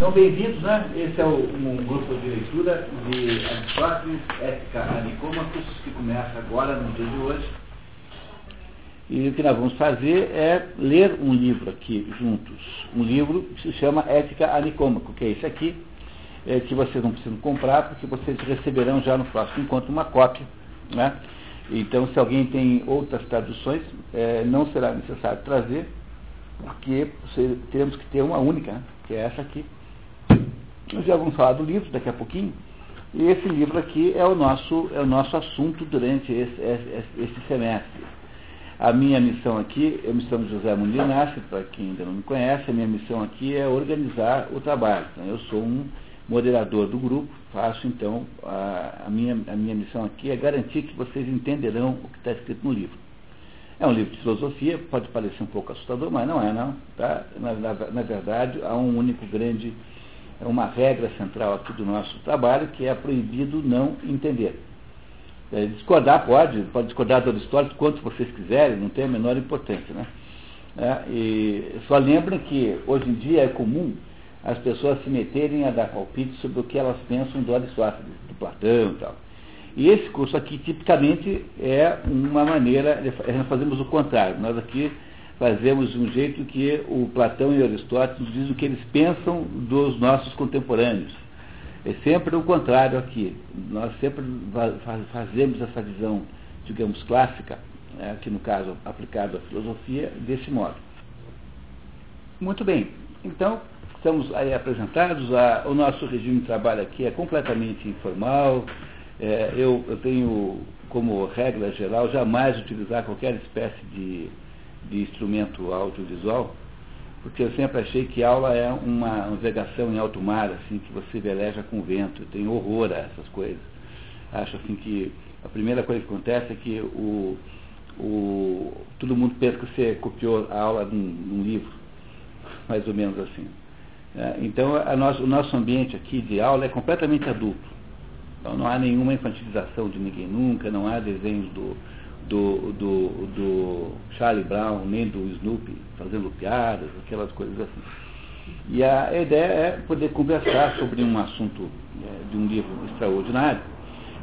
Então, bem-vindos, né? Esse é o, um grupo de leitura de Aristóteles, Ética a que começa agora, no dia de hoje. E o que nós vamos fazer é ler um livro aqui juntos. Um livro que se chama Ética a que é esse aqui, é, que vocês não precisam comprar, porque vocês receberão já no próximo encontro uma cópia. Né? Então, se alguém tem outras traduções, é, não será necessário trazer, porque teremos que ter uma única, né? que é essa aqui. Nós já vamos falar do livro daqui a pouquinho. E esse livro aqui é o nosso, é o nosso assunto durante esse, esse, esse semestre. A minha missão aqui, eu me chamo José Muniz Inácio, para quem ainda não me conhece, a minha missão aqui é organizar o trabalho. Então, eu sou um moderador do grupo, faço então, a, a, minha, a minha missão aqui é garantir que vocês entenderão o que está escrito no livro. É um livro de filosofia, pode parecer um pouco assustador, mas não é não. Tá? Na, na, na verdade, há um único grande uma regra central aqui do nosso trabalho, que é proibido não entender. É, discordar pode, pode discordar do Aristóteles quanto vocês quiserem, não tem a menor importância. Né? É, e só lembrem que hoje em dia é comum as pessoas se meterem a dar palpite sobre o que elas pensam do Aristóteles, do Platão e tal. E esse curso aqui, tipicamente, é uma maneira, nós fazemos o contrário. Nós aqui fazemos de um jeito que o Platão e Aristóteles dizem o que eles pensam dos nossos contemporâneos. É sempre o contrário aqui. Nós sempre fazemos essa visão, digamos, clássica, né, aqui no caso aplicado à filosofia, desse modo. Muito bem. Então, estamos aí apresentados. A, o nosso regime de trabalho aqui é completamente informal. É, eu, eu tenho como regra geral jamais utilizar qualquer espécie de de instrumento audiovisual, porque eu sempre achei que aula é uma navegação em alto mar, assim, que você veleja com o vento. Eu tenho horror a essas coisas. Acho assim que a primeira coisa que acontece é que o, o, todo mundo pensa que você copiou a aula num, num livro, mais ou menos assim. É, então, o nosso ambiente aqui de aula é completamente adulto. Então, não há nenhuma infantilização de ninguém nunca, não há desenhos do, do, do, do Charlie Brown, nem do Snoopy fazendo piadas, aquelas coisas assim. E a ideia é poder conversar sobre um assunto é, de um livro extraordinário,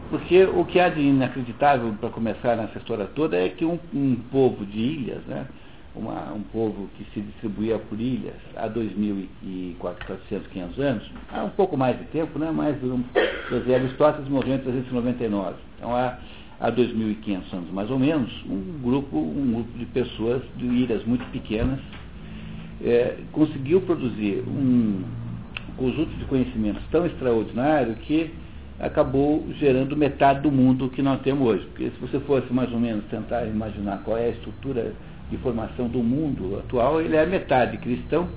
porque o que há de inacreditável para começar nessa história toda é que um, um povo de ilhas, né, uma, um povo que se distribuía por ilhas há 2.400, 500 anos, há um pouco mais de tempo, né, mas um, Aristóteles morreu em 399. Então há há 2.500 anos mais ou menos, um grupo, um grupo de pessoas de ilhas muito pequenas é, conseguiu produzir um conjunto de conhecimentos tão extraordinário que acabou gerando metade do mundo que nós temos hoje. Porque se você fosse mais ou menos tentar imaginar qual é a estrutura de formação do mundo atual, ele é metade cristão,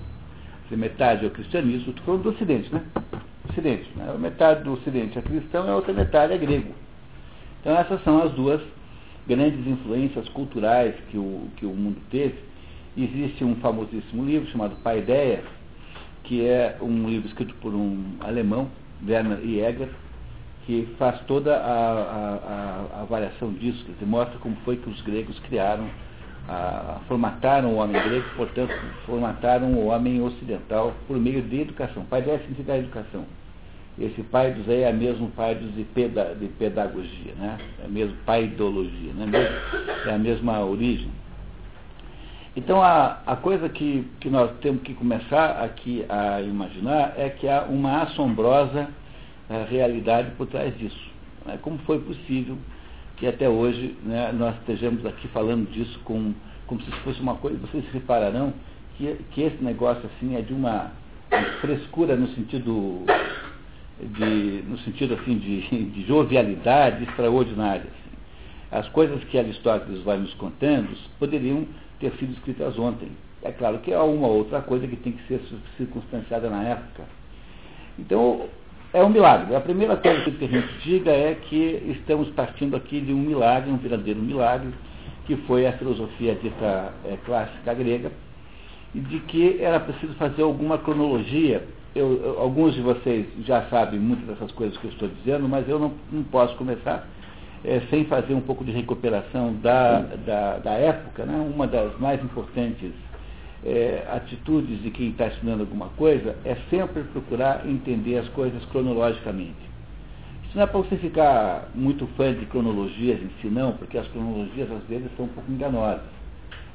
metade é o cristianismo, estou falando do Ocidente, né? Ocidente. Né? Metade do Ocidente é cristão e a outra metade é grego. Então essas são as duas grandes influências culturais que o, que o mundo teve. Existe um famosíssimo livro chamado Paideia, que é um livro escrito por um alemão, Werner Jäger, que faz toda a, a, avaliação disso, que mostra como foi que os gregos criaram, a, formataram o homem grego, portanto, formataram o homem ocidental por meio de educação. Paideia significa educação. Esse pai dos aí é mesmo pai dos de, peda, de pedagogia, né? é mesmo pai ideologia, né? é a mesma origem. Então a, a coisa que, que nós temos que começar aqui a imaginar é que há uma assombrosa uh, realidade por trás disso. Né? Como foi possível que até hoje né, nós estejamos aqui falando disso com, como se fosse uma coisa, vocês repararão que, que esse negócio assim é de uma frescura no sentido de, no sentido assim de, de jovialidade extraordinária. Assim. As coisas que Aristóteles vai nos contando poderiam ter sido escritas ontem. É claro que há uma outra coisa que tem que ser circunstanciada na época. Então, é um milagre. A primeira coisa que a gente diga é que estamos partindo aqui de um milagre, um verdadeiro milagre, que foi a filosofia dita é, clássica grega, e de que era preciso fazer alguma cronologia eu, eu, alguns de vocês já sabem muitas dessas coisas que eu estou dizendo, mas eu não, não posso começar é, sem fazer um pouco de recuperação da, da, da época, né? uma das mais importantes é, atitudes de quem está estudando alguma coisa é sempre procurar entender as coisas cronologicamente. Isso não é para você ficar muito fã de cronologias em si, não, porque as cronologias às vezes são um pouco enganosas.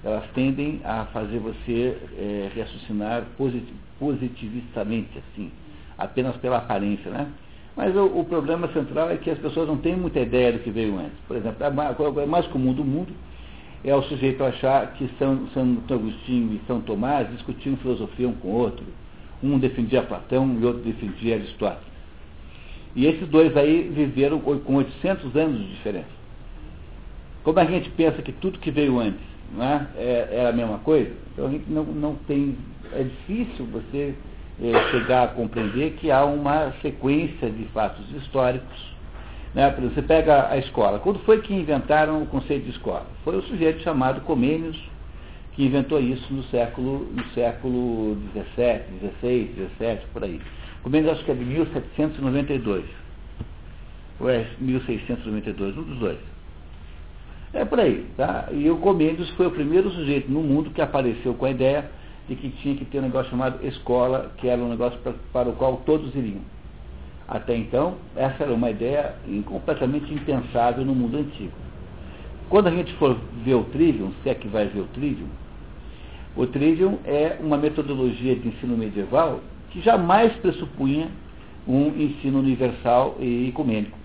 Elas tendem a fazer você é, raciocinar posit positivistamente, assim, apenas pela aparência, né? Mas o, o, problema central é que as pessoas não têm muita ideia do que veio antes. Por exemplo, a coisa mais comum do mundo é o sujeito achar que São, São Agostinho e São Tomás discutiam filosofia um com o outro. Um defendia Platão e outro defendia Aristóteles. E esses dois aí viveram com 800 anos de diferença. Como a gente pensa que tudo que veio antes né, é, é a mesma coisa, então a gente não, não tem. É difícil você é, chegar a compreender que há uma sequência de fatos históricos. Né? Você pega a escola. Quando foi que inventaram o conceito de escola? Foi o sujeito chamado Comênios que inventou isso no século, no século 17, 16, 17, por aí. Comênios acho que é de 1792. Ou é 1692, um dos dois. É por aí, tá? E o Comênios foi o primeiro sujeito no mundo que apareceu com a ideia de que tinha que ter um negócio chamado escola, que era um negócio para, para o qual todos iriam. Até então, essa era uma ideia completamente impensável no mundo antigo. Quando a gente for ver o Trivium, se é que vai ver o Trivium, o Trivium é uma metodologia de ensino medieval que jamais pressupunha um ensino universal e ecumênico.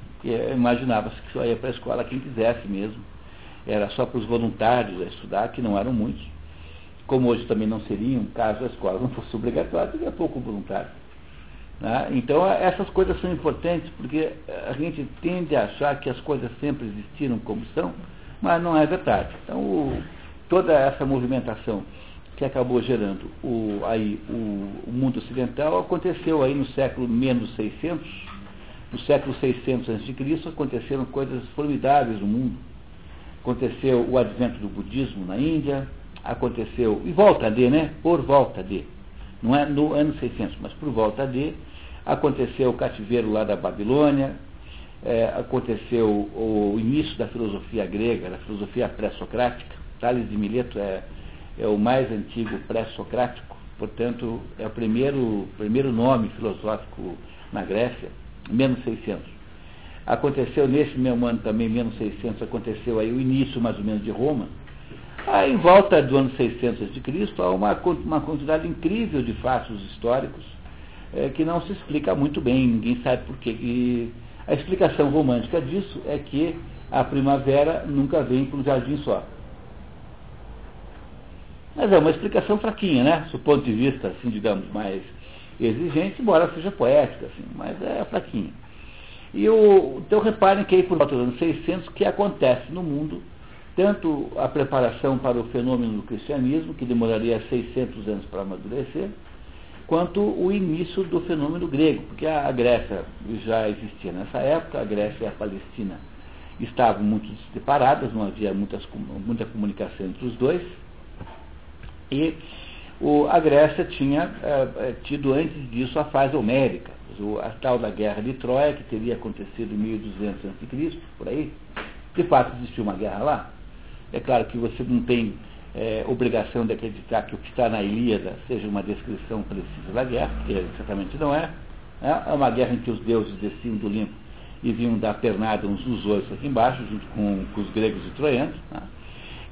Imaginava-se que só ia para a escola quem quisesse mesmo. Era só para os voluntários a estudar, que não eram muitos como hoje também não seriam, caso a escola não fosse obrigatória, teria pouco voluntário. Né? Então, essas coisas são importantes, porque a gente tende a achar que as coisas sempre existiram como são, mas não é verdade. Então, o, toda essa movimentação que acabou gerando o, aí, o, o, mundo ocidental aconteceu aí no século menos 600, no século 600 a.C., aconteceram coisas formidáveis no mundo. Aconteceu o advento do budismo na Índia, aconteceu, e volta de, né? Por volta de, não é no ano 600, mas por volta de, aconteceu o cativeiro lá da Babilônia, é, aconteceu o, início da filosofia grega, da filosofia pré-socrática. Tales de Mileto é, é o mais antigo pré-socrático, portanto, é o primeiro, primeiro nome filosófico na Grécia, menos 600. Aconteceu nesse mesmo ano também, menos 600, aconteceu aí o início mais ou menos de Roma, Aí, em volta do ano 600 a.C., há uma, uma quantidade incrível de fatos históricos é, que não se explica muito bem, ninguém sabe por quê. E a explicação romântica disso é que a primavera nunca vem para um jardim só. Mas é uma explicação fraquinha, né? Do ponto de vista, assim, digamos, mais exigente, embora seja poética, assim, mas é fraquinha. E o, então reparem que aí por volta do ano 600, o que acontece no mundo tanto a preparação para o fenômeno do cristianismo, que demoraria 600 anos para amadurecer, quanto o início do fenômeno grego, porque a Grécia já existia nessa época, a Grécia e a Palestina estavam muito separadas, não havia muitas, muita comunicação entre os dois, e o, a Grécia tinha é, tido antes disso a fase homérica, a tal da guerra de Troia, que teria acontecido em 1200 a.C., por aí, de fato existiu uma guerra lá, é claro que você não tem é, obrigação de acreditar que o que está na Ilíada seja uma descrição precisa da guerra, porque certamente não é. É uma guerra em que os deuses desciam do limpo e vinham dar pernada uns nos outros aqui embaixo, junto com, com os gregos e troianos. Né?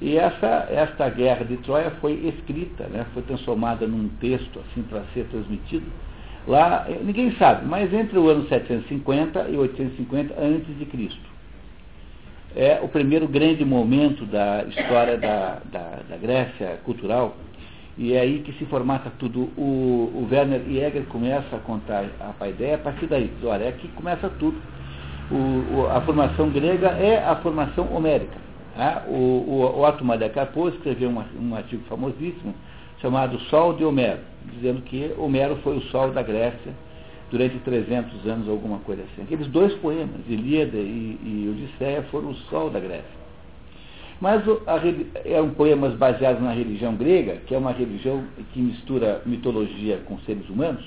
E essa, esta guerra de Troia foi escrita, né? foi transformada num texto assim para ser transmitido. Lá, ninguém sabe, mas entre o ano 750 e 850 antes de Cristo é o primeiro grande momento da história da, da, da Grécia cultural, e é aí que se formata tudo. O, o Werner Jäger começa a contar a ideia a partir daí. Olha, é que começa tudo. O, o, a formação grega é a formação homérica. Tá? O, o, o Otto Maria Carpo escreveu um, um artigo famosíssimo chamado Sol de Homero, dizendo que Homero foi o sol da Grécia durante 300 anos, alguma coisa assim. Aqueles dois poemas, Ilíada e, e Odisseia, foram o sol da Grécia. Mas a, eram poemas baseados na religião grega, que é uma religião que mistura mitologia com seres humanos.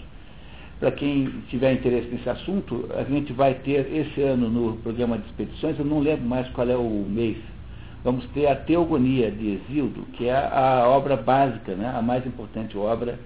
Para quem tiver interesse nesse assunto, a gente vai ter esse ano no programa de expedições, eu não lembro mais qual é o mês, vamos ter a Teogonia de Exildo, que é a obra básica, né, a mais importante obra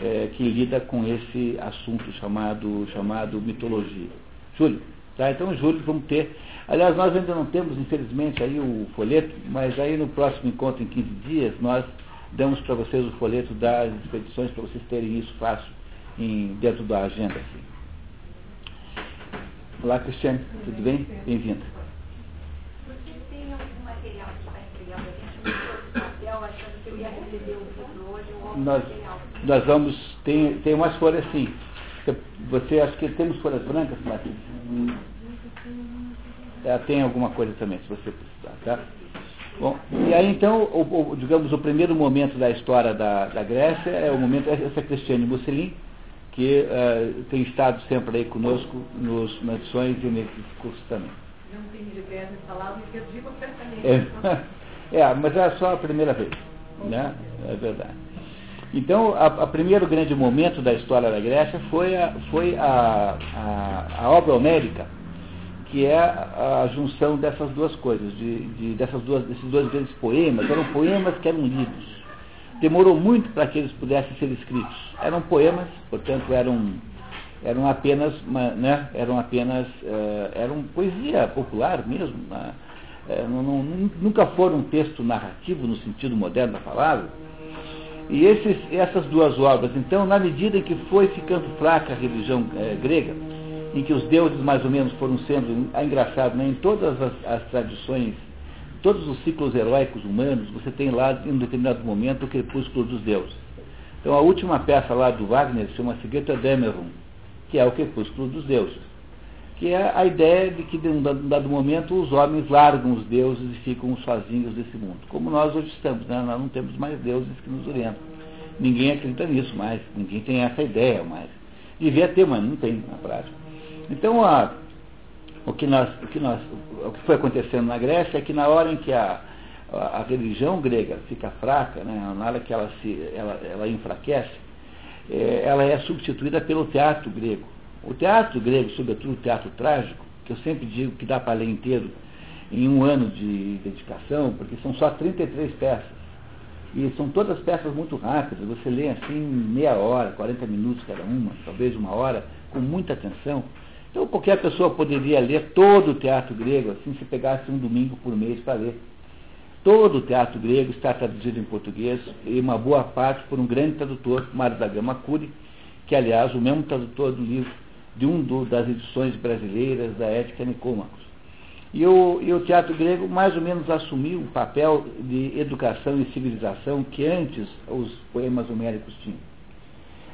é, que lida com esse assunto chamado, chamado mitologia. Júlio. Tá? Então, Júlio, vamos ter. Aliás, nós ainda não temos, infelizmente, aí o folheto, mas aí no próximo encontro, em 15 dias, nós damos para vocês o folheto das expedições para vocês terem isso fácil em, dentro da agenda. Assim. Olá, Cristiane, tudo bem? Bem-vinda. Você tem algum material que vai entregar para a gente papel, achando que eu ia receber o hoje, um outro nós? Nós vamos, tem, tem umas folhas assim. Você acha que temos folhas brancas, Martins? É, tem alguma coisa também, se você precisar, tá? Bom, e aí então, o, o, digamos, o primeiro momento da história da, da Grécia é o momento, essa Cristiane Mussolini, que uh, tem estado sempre aí conosco nos, nas lições e nesses cursos também. Não tem de falar, me perdi completamente. É, é, mas é só a primeira vez, né? É verdade. Então, o primeiro grande momento da história da Grécia foi a, foi a, a, a obra homérica, que é a, junção dessas duas coisas, de, de, dessas duas, desses dois grandes poemas. Eram poemas que eram lidos. Demorou muito para que eles pudessem ser escritos. Eram poemas, portanto, eram, eram apenas, né, eram apenas, uh, eram poesia popular mesmo. Né? Uh, não, não, nunca foram um texto narrativo no sentido moderno da palavra e esses, essas duas obras, então, na medida em que foi ficando fraca a religião é, grega, em que os deuses mais ou menos foram sendo, é engraçado, né, em todas as, as, tradições, todos os ciclos heróicos humanos, você tem lá, em um determinado momento, o crepúsculo dos deuses. Então, a última peça lá do Wagner chama-se Götterdämmerung, que é o crepúsculo dos deuses. Que é a ideia de que, em um dado momento, os homens largam os deuses e ficam sozinhos desse mundo. Como nós hoje estamos, né? nós não temos mais deuses que nos orientam. Ninguém acredita nisso mais, ninguém tem essa ideia mais. Devia ter, mas não tem na prática. Então, a, o, que nós, o, que nós, o que foi acontecendo na Grécia é que na hora em que a, a, a religião grega fica fraca, né, na hora que ela, se, ela, ela enfraquece, é, ela é substituída pelo teatro grego. O teatro grego, sobretudo o teatro trágico, que eu sempre digo que dá para ler inteiro em um ano de dedicação, porque são só 33 peças. E são todas peças muito rápidas, você lê assim meia hora, 40 minutos cada uma, talvez uma hora, com muita atenção. Então qualquer pessoa poderia ler todo o teatro grego, assim, se pegasse um domingo por mês para ler. Todo o teatro grego está traduzido em português, e uma boa parte por um grande tradutor, Mário da Gama Cury, que aliás o mesmo tradutor do livro de um do, das edições brasileiras da Ética Nicômacos. E o, e o teatro grego mais ou menos assumiu o papel de educação e civilização que antes os poemas homéricos tinham.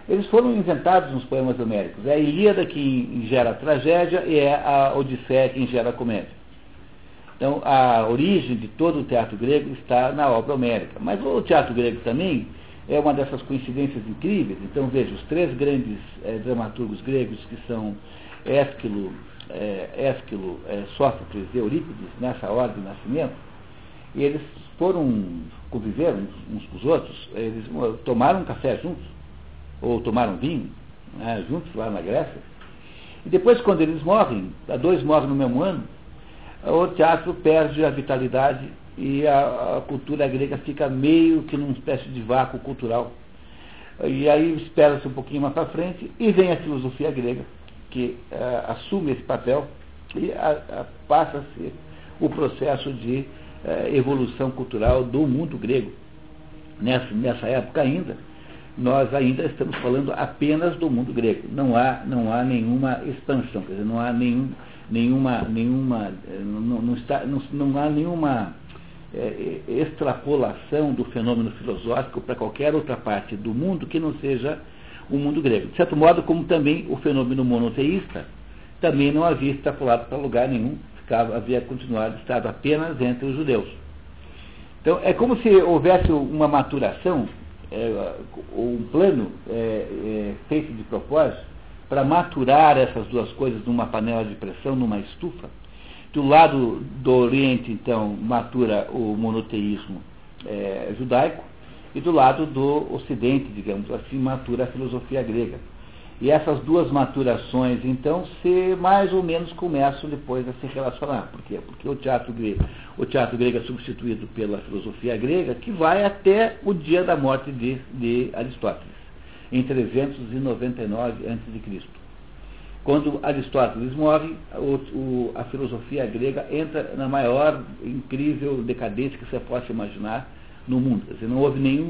Eles foram inventados nos poemas homéricos. É a Ilíada que gera a tragédia e é a Odisseia que gera a comédia. Então, a origem de todo o teatro grego está na obra homérica. Mas o teatro grego também é uma dessas coincidências incríveis. Então, veja, os três grandes é, dramaturgos gregos, que são Ésquilo, é, Ésquilo é, Sófocles e Eurípides, nessa ordem de nascimento, eles foram, conviveram uns com os outros, eles tomaram café juntos, ou tomaram vinho né, juntos lá na Grécia. E depois, quando eles morrem, dois morrem no mesmo ano, o teatro perde a vitalidade e a, a, cultura grega fica meio que numa espécie de vácuo cultural. E aí espera-se um pouquinho mais para frente e vem a filosofia grega, que uh, assume esse papel e passa a ser o processo de uh, evolução cultural do mundo grego. Nessa, nessa época ainda, nós ainda estamos falando apenas do mundo grego. Não há, não há nenhuma expansão, quer dizer, não há nenhum, nenhuma, nenhuma, eh, não, não, está, não, não há nenhuma é, extrapolação do fenômeno filosófico para qualquer outra parte do mundo que não seja o mundo grego. De certo modo, como também o fenômeno monoteísta também não havia extrapolado para lugar nenhum, ficava, havia continuado estado apenas entre os judeus. Então, é como se houvesse uma maturação, é, um plano é, é, feito de propósito para maturar essas duas coisas numa panela de pressão, numa estufa, do lado do Oriente, então, matura o monoteísmo é, judaico, e do lado do Ocidente, digamos assim, matura a filosofia grega. E essas duas maturações, então, se mais ou menos começam depois a se relacionar. Por quê? Porque o teatro grego, o teatro grego é substituído pela filosofia grega, que vai até o dia da morte de, de Aristóteles, em 399 a.C. Quando Aristóteles morre, o, o, a filosofia grega entra na maior incrível decadência que você possa imaginar no mundo. Quer dizer, não houve nenhum,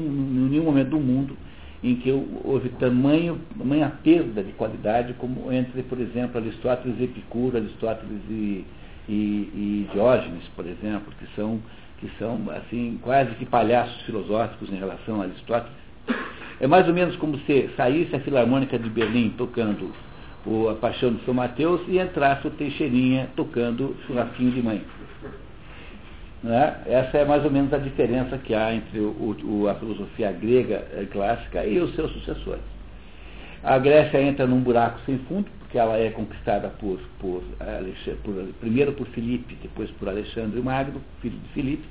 nenhum momento do mundo em que houve tamanho, tamanha perda de qualidade como entre, por exemplo, Aristóteles e Epicuro, Aristóteles e, e, e Diógenes, por exemplo, que são, que são assim, quase que palhaços filosóficos em relação a Aristóteles. É mais ou menos como se saísse a Filarmônica de Berlim tocando o, a Paixão de São Mateus e entrasse o Teixeirinha tocando Churrasquinho de Mãe. Né? Essa é mais ou menos a diferença que há entre o, o, a filosofia grega eh, clássica e os seus sucessores. A Grécia entra num buraco sem fundo, porque ela é conquistada por, por, por primeiro por Filipe, depois por Alexandre Magno, filho de Filipe.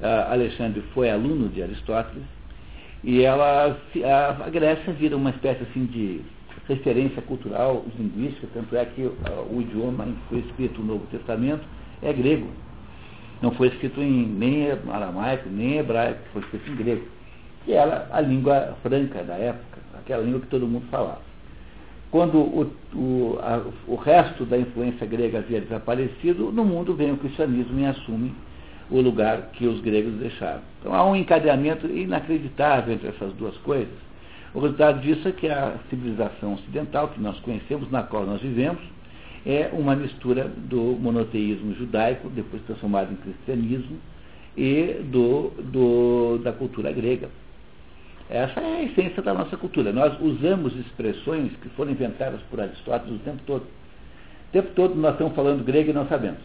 Uh, Alexandre foi aluno de Aristóteles, e ela, a, a, Grécia vira uma espécie assim de referência cultural, linguística, tanto é que uh, o idioma em que foi escrito o Novo Testamento é grego. Não foi escrito em nem aramaico, nem hebraico, foi escrito em grego. Que era a língua franca da época, aquela língua que todo mundo falava. Quando o, o, a, o resto da influência grega havia desaparecido, no mundo vem o cristianismo e assume o lugar que os gregos deixaram. Então há um encadeamento inacreditável entre essas duas coisas. O resultado disso é que a civilização ocidental que nós conhecemos, na qual nós vivemos, é uma mistura do monoteísmo judaico, depois transformado em cristianismo, e do, do, da cultura grega. Essa é a essência da nossa cultura. Nós usamos expressões que foram inventadas por Aristóteles o tempo todo. O tempo todo nós estamos falando grego e não sabemos.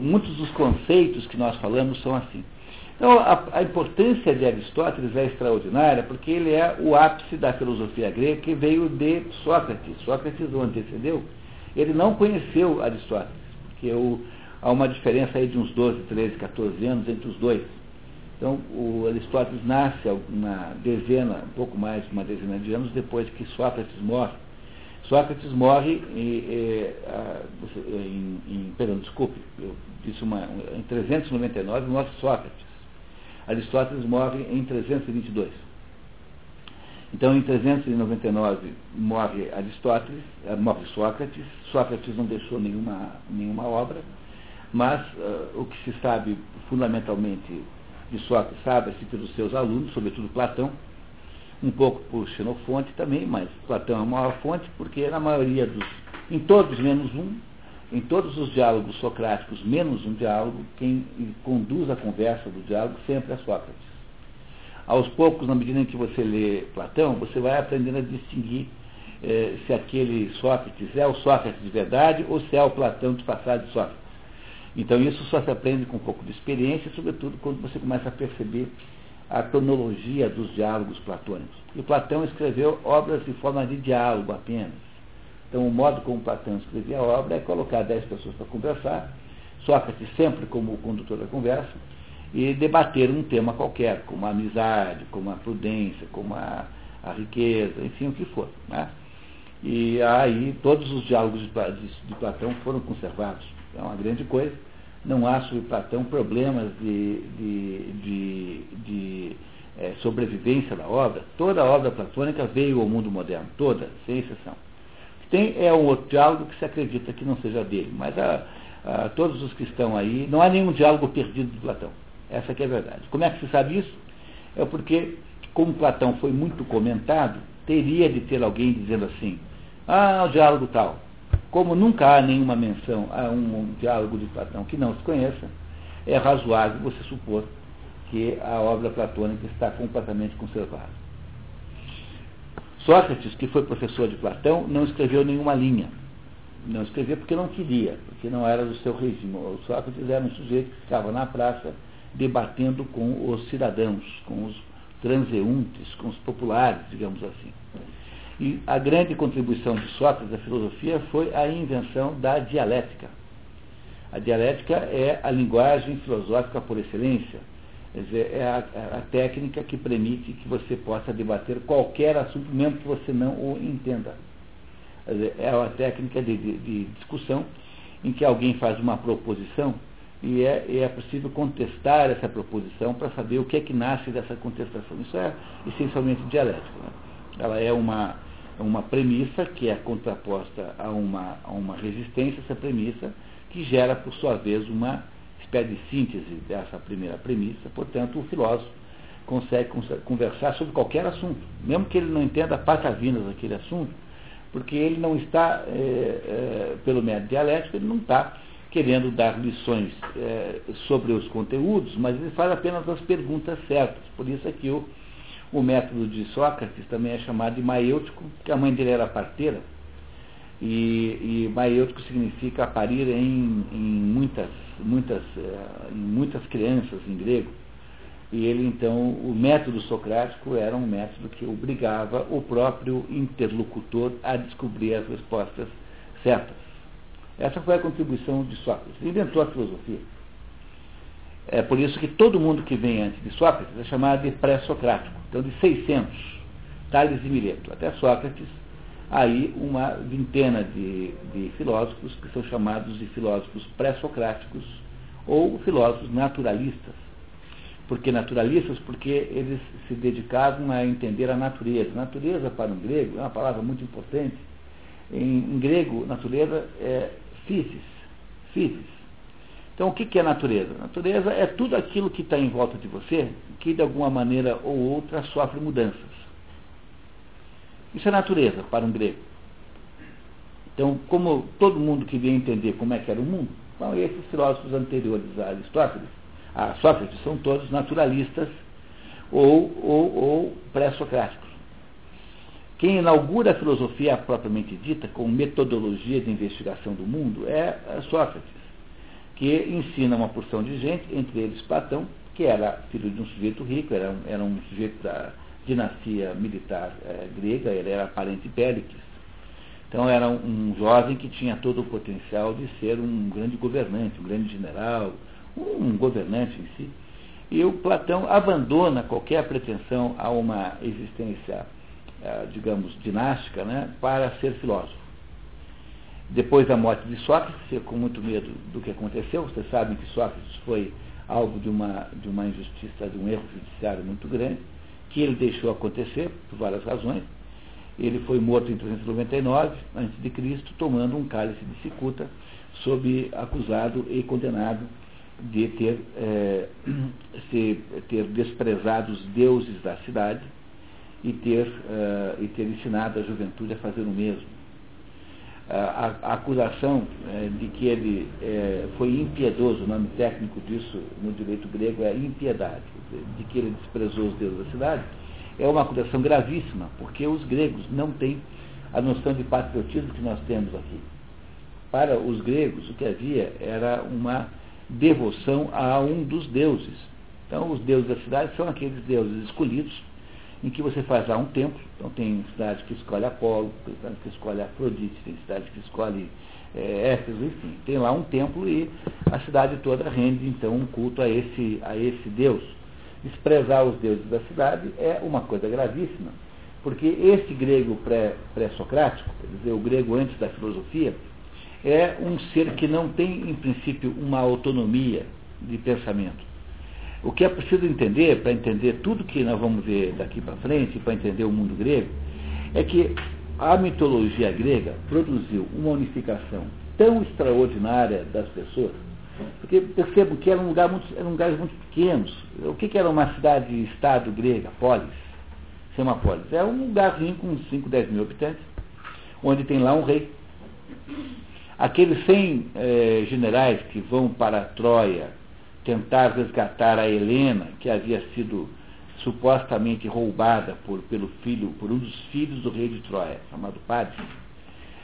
Muitos dos conceitos que nós falamos são assim. Então, a, a, importância de Aristóteles é extraordinária porque ele é o ápice da filosofia grega que veio de Sócrates. Sócrates o antecedeu ele não conheceu Aristóteles, porque o, há uma diferença aí de uns 12, 13, 14 anos entre os dois. Então, o Aristóteles nasce uma dezena, um pouco mais de uma dezena de anos depois que Sócrates morre. Sócrates morre em, em, em perdão, desculpe, eu disse uma, em 399 morre Sócrates. Aristóteles morre em 322. Então, em 399 morre Aristóteles, eh, morre Sócrates. Sócrates não deixou nenhuma, nenhuma obra, mas uh, o que se sabe fundamentalmente de Sócrates sabe-se pelos seus alunos, sobretudo Platão, um pouco por Xenofonte também, mas Platão é a maior fonte porque na maioria dos, em todos menos um, em todos os diálogos socráticos menos um diálogo, quem conduz a conversa do diálogo sempre é Sócrates aos poucos, na medida em que você lê Platão, você vai aprendendo a distinguir eh, se aquele Sócrates é o Sócrates de verdade ou se é o Platão disfarçado de Sócrates. Então isso só se aprende com um pouco de experiência, sobretudo quando você começa a perceber a cronologia dos diálogos platônicos. E Platão escreveu obras em forma de diálogo apenas. Então o modo como Platão escrevia a obra é colocar dez pessoas para conversar, Sócrates sempre como o condutor da conversa, e debater um tema qualquer, como a amizade, como a prudência, como a, a riqueza, enfim, o que for. Né? E aí todos os diálogos de, Platão foram conservados. É uma grande coisa. Não há sobre Platão problemas de, de, de, de é, sobrevivência da obra. Toda a obra platônica veio ao mundo moderno, toda, sem exceção. Tem é um outro diálogo que se acredita que não seja dele, mas a, a, todos os que estão aí, não há nenhum diálogo perdido de Platão. Essa que é a verdade. Como é que se sabe isso? É porque, como Platão foi muito comentado, teria de ter alguém dizendo assim, ah, o diálogo tal. Como nunca há nenhuma menção a um diálogo de Platão que não se conheça, é razoável você supor que a obra platônica está completamente conservada. Sócrates, que foi professor de Platão, não escreveu nenhuma linha. Não escreveu porque não queria, porque não era do seu regime. O Sócrates era um sujeito que ficava na praça debatendo com os cidadãos, com os transeuntes, com os populares, digamos assim. E a grande contribuição de Sócrates à filosofia foi a invenção da dialética. A dialética é a linguagem filosófica por excelência, quer dizer, é a, a técnica que permite que você possa debater qualquer assunto, mesmo que você não o entenda. É uma técnica de, de, de discussão em que alguém faz uma proposição e é, e é possível contestar essa proposição para saber o que é que nasce dessa contestação. Isso é essencialmente dialético. Né? Ela é uma, uma premissa que é contraposta a uma, a uma resistência, essa premissa, que gera, por sua vez, uma espécie de síntese dessa primeira premissa. Portanto, o filósofo consegue conversar sobre qualquer assunto, mesmo que ele não entenda patavinas daquele assunto, porque ele não está, é, é, pelo método dialético, ele não está querendo dar lições é, sobre os conteúdos, mas ele faz apenas as perguntas certas. Por isso é que o, o método de Sócrates também é chamado de maêutico, porque a mãe dele era parteira, e, e maêutico significa parir em, em muitas, muitas, em muitas crianças em grego. E ele, então, o método socrático era um método que obrigava o próprio interlocutor a descobrir as respostas certas. Essa foi a contribuição de Sócrates. Ele inventou a filosofia. É por isso que todo mundo que vem antes de Sócrates é chamado de pré-socrático. Então, de 600, Tales e Mileto, até Sócrates, aí uma vintena de, de filósofos que são chamados de filósofos pré-socráticos ou filósofos naturalistas porque naturalistas, porque eles se dedicavam a entender a natureza. Natureza, para um grego, é uma palavra muito importante. Em, em grego, natureza é physis, physis. Então, o que, que é natureza? Natureza é tudo aquilo que está em volta de você, que de alguma maneira ou outra sofre mudanças. Isso é natureza para um grego. Então, como todo mundo queria entender como é que era o mundo, então esses filósofos anteriores a Aristóteles a Sócrates são todos naturalistas ou, ou, ou pré-socráticos. Quem inaugura a filosofia propriamente dita, com metodologia de investigação do mundo, é Sócrates, que ensina uma porção de gente, entre eles Platão, que era filho de um sujeito rico, era, era um sujeito da dinastia militar é, grega, ele era parente de Péricles. Então era um, um jovem que tinha todo o potencial de ser um grande governante, um grande general, um governante em si. E o Platão abandona qualquer pretensão a uma existência, eh, digamos, dinástica, né, para ser filósofo. Depois da morte de Sócrates, com muito medo do que aconteceu, vocês sabem que Sócrates foi alvo de uma, de uma injustiça, de um erro judiciário muito grande, que ele deixou acontecer por várias razões. Ele foi morto em 399 a.C., tomando um cálice de cicuta, sob acusado e condenado de ter, é, se, ter desprezado os deuses da cidade e ter, uh, e ter ensinado a juventude a fazer o mesmo. A, a, acusação uh, de que ele foi impiedoso, o nome técnico disso no direito grego é impiedade, de que ele desprezou os deuses da cidade, é uma acusação gravíssima, porque os gregos não têm a noção de patriotismo que nós temos aqui. Para os gregos, o que havia era uma devoção a um dos deuses. Então, os deuses da cidade são aqueles deuses escolhidos, em que você faz lá um templo. Então, tem cidade que escolhe Apolo, tem cidade que escolhe Afrodite, tem cidade que escolhe é, Éfeso, enfim. Tem lá um templo e a cidade toda rende, então, um culto a esse, a esse deus. Desprezar os deuses da cidade é uma coisa gravíssima, porque esse grego pré-socrático, pré quer dizer, o grego antes da filosofia, é um ser que não tem, em princípio, uma autonomia de pensamento. O que é preciso entender, para entender tudo que nós vamos ver daqui para frente, para entender o mundo grego, é que a mitologia grega produziu uma unificação tão extraordinária das pessoas, porque percebo que eram, lugar muito, eram lugares muito pequenos. O que, que era uma cidade-estado grega, polis? Chama polis. É um lugarzinho com 5, 10 mil habitantes, onde tem lá um rei Aqueles 100 eh, generais que vão para Troia tentar resgatar a Helena, que havia sido supostamente roubada por, pelo filho, por um dos filhos do rei de Troia, chamado Páris.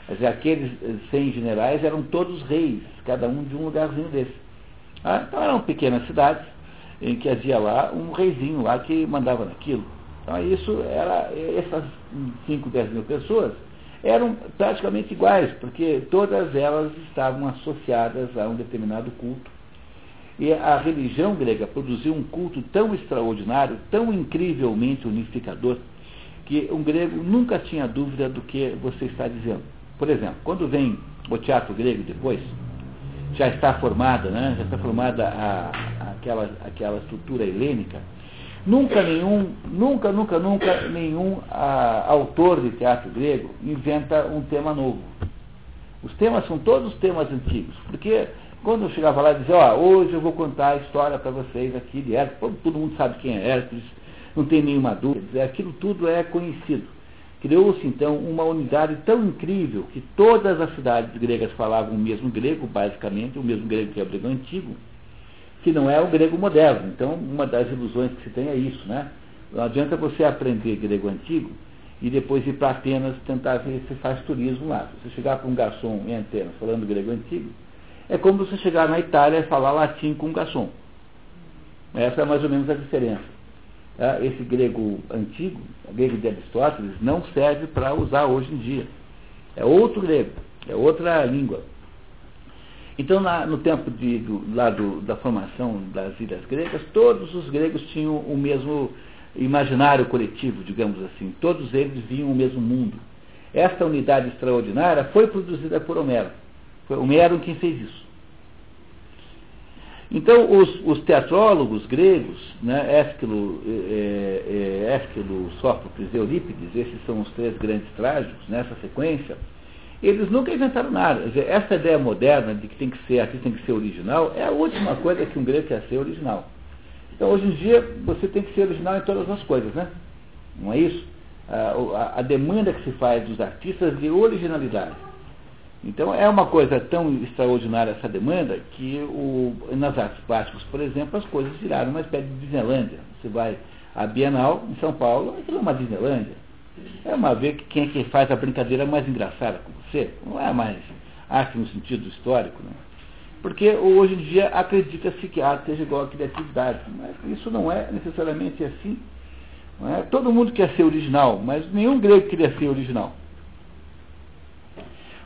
Dizer, aqueles 100 generais eram todos reis, cada um de um lugarzinho desse. Ah, então eram pequenas cidades em que havia lá um reizinho lá que mandava naquilo. Então isso era, essas 5, 10 mil pessoas eram praticamente iguais, porque todas elas estavam associadas a um determinado culto. E a religião grega produziu um culto tão extraordinário, tão incrivelmente unificador, que um grego nunca tinha dúvida do que você está dizendo. Por exemplo, quando vem o teatro grego depois, já está formada, né? já está formada a, aquela, aquela estrutura helênica, nunca nenhum, nunca, nunca, nunca nenhum a, autor de teatro grego inventa um tema novo. Os temas são todos temas antigos, porque quando eu chegava lá e dizia, ó, hoje eu vou contar a história para vocês aqui de Hércules, todo mundo sabe quem é Hércules, não tem nenhuma dúvida, aquilo tudo é conhecido. Criou-se então uma unidade tão incrível que todas as cidades gregas falavam o mesmo grego, basicamente, o mesmo grego que é o grego antigo, que não é o grego moderno. Então, uma das ilusões que se tem é isso, né? Não adianta você aprender grego antigo e depois ir para Atenas tentar ver se faz turismo lá. Se você chegar para um garçom em Atenas falando grego antigo, é como você chegar na Itália e falar latim com um garçom. Essa é mais ou menos a diferença. É, esse grego antigo, o grego de Aristóteles, não serve para usar hoje em dia. É outro grego, é outra língua. Então, na, no tempo de, do, lá do, da formação das ilhas gregas, todos os gregos tinham o mesmo imaginário coletivo, digamos assim. Todos eles viam o mesmo mundo. Esta unidade extraordinária foi produzida por Homero. Foi Homero quem fez isso. Então, os, os teatrólogos gregos, né, Ésquilo, é, é, Ésquilo, Sófocles e Eurípides, esses são os três grandes trágicos nessa sequência, eles nunca inventaram nada. Dizer, essa ideia moderna de que tem que ser aqui tem que ser original é a última coisa que um grego quer ser original. Então, hoje em dia, você tem que ser original em todas as coisas, né? Não é isso? A, a, a demanda que se faz dos artistas de originalidade. Então é uma coisa tão extraordinária essa demanda que o, nas artes plásticas, por exemplo, as coisas viraram uma espécie de Disneylândia. Você vai à Bienal em São Paulo, aquilo é uma Disneylândia. É uma vez que quem é que faz a brincadeira mais engraçada com você. Não é mais arte no sentido histórico, né? Porque hoje em dia acredita-se que a arte seja igual à criatividade. Mas isso não é necessariamente assim. É? Todo mundo quer ser original, mas nenhum grego queria ser original.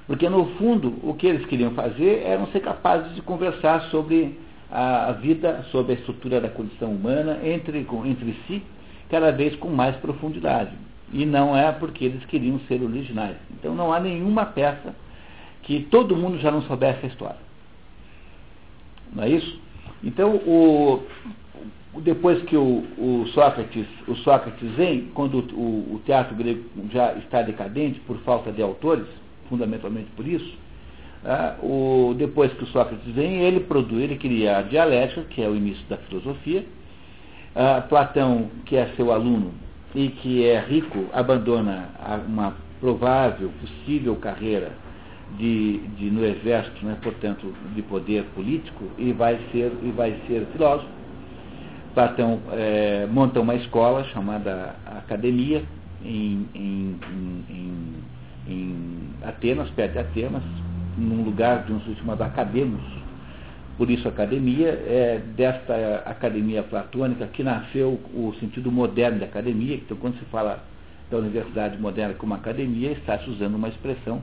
Porque, no fundo, o que eles queriam fazer era ser capazes de conversar sobre a vida, sobre a estrutura da condição humana entre, entre si, cada vez com mais profundidade. E não é porque eles queriam ser originais. Então, não há nenhuma peça que todo mundo já não soubesse a história. Não é isso? Então, o, depois que o, o, Sócrates, o Sócrates vem, quando o, o teatro grego já está decadente por falta de autores, fundamentalmente por isso, né, o, depois que o Sócrates vem, ele produz, ele cria a dialética, que é o início da filosofia. Platão, que é seu aluno e que é rico, abandona uma provável, possível carreira de, de, no exército, né, portanto, de poder político, e vai ser, e vai ser filósofo. Platão é, monta uma escola chamada Academia, em, em, em, em Atenas, perto de Atenas, num lugar de um chamado Academos, por isso academia, é desta academia platônica que nasceu o sentido moderno da academia, então quando se fala da universidade moderna como academia, está se usando uma expressão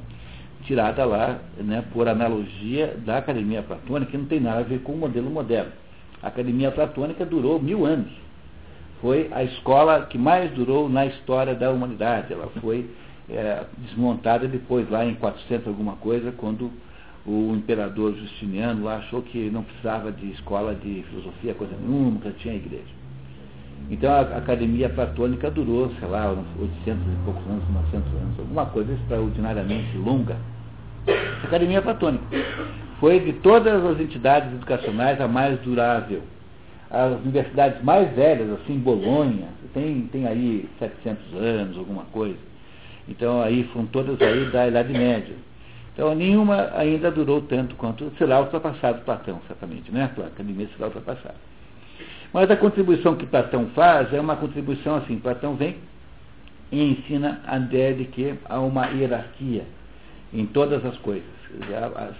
tirada lá né, por analogia da academia platônica, que não tem nada a ver com o modelo moderno. A academia platônica durou mil anos. Foi a escola que mais durou na história da humanidade. Ela foi é, desmontada depois, lá em 400 alguma coisa, quando o imperador Justiniano achou que não precisava de escola de filosofia, coisa nenhuma, que tinha igreja. Então a academia platônica durou, sei lá, 800 e poucos anos, 900 anos, alguma coisa extraordinariamente longa. A academia platônica foi de todas as entidades educacionais a mais durável. As universidades mais velhas, assim, Bolonha, tem, tem aí 700 anos, alguma coisa. Então aí foram todas aí da Idade Média. Então nenhuma ainda durou tanto quanto será ultrapassado Platão, certamente, né? Academia será ultrapassada. Mas a contribuição que Platão faz é uma contribuição assim, Platão vem e ensina a ideia de que há uma hierarquia em todas as coisas.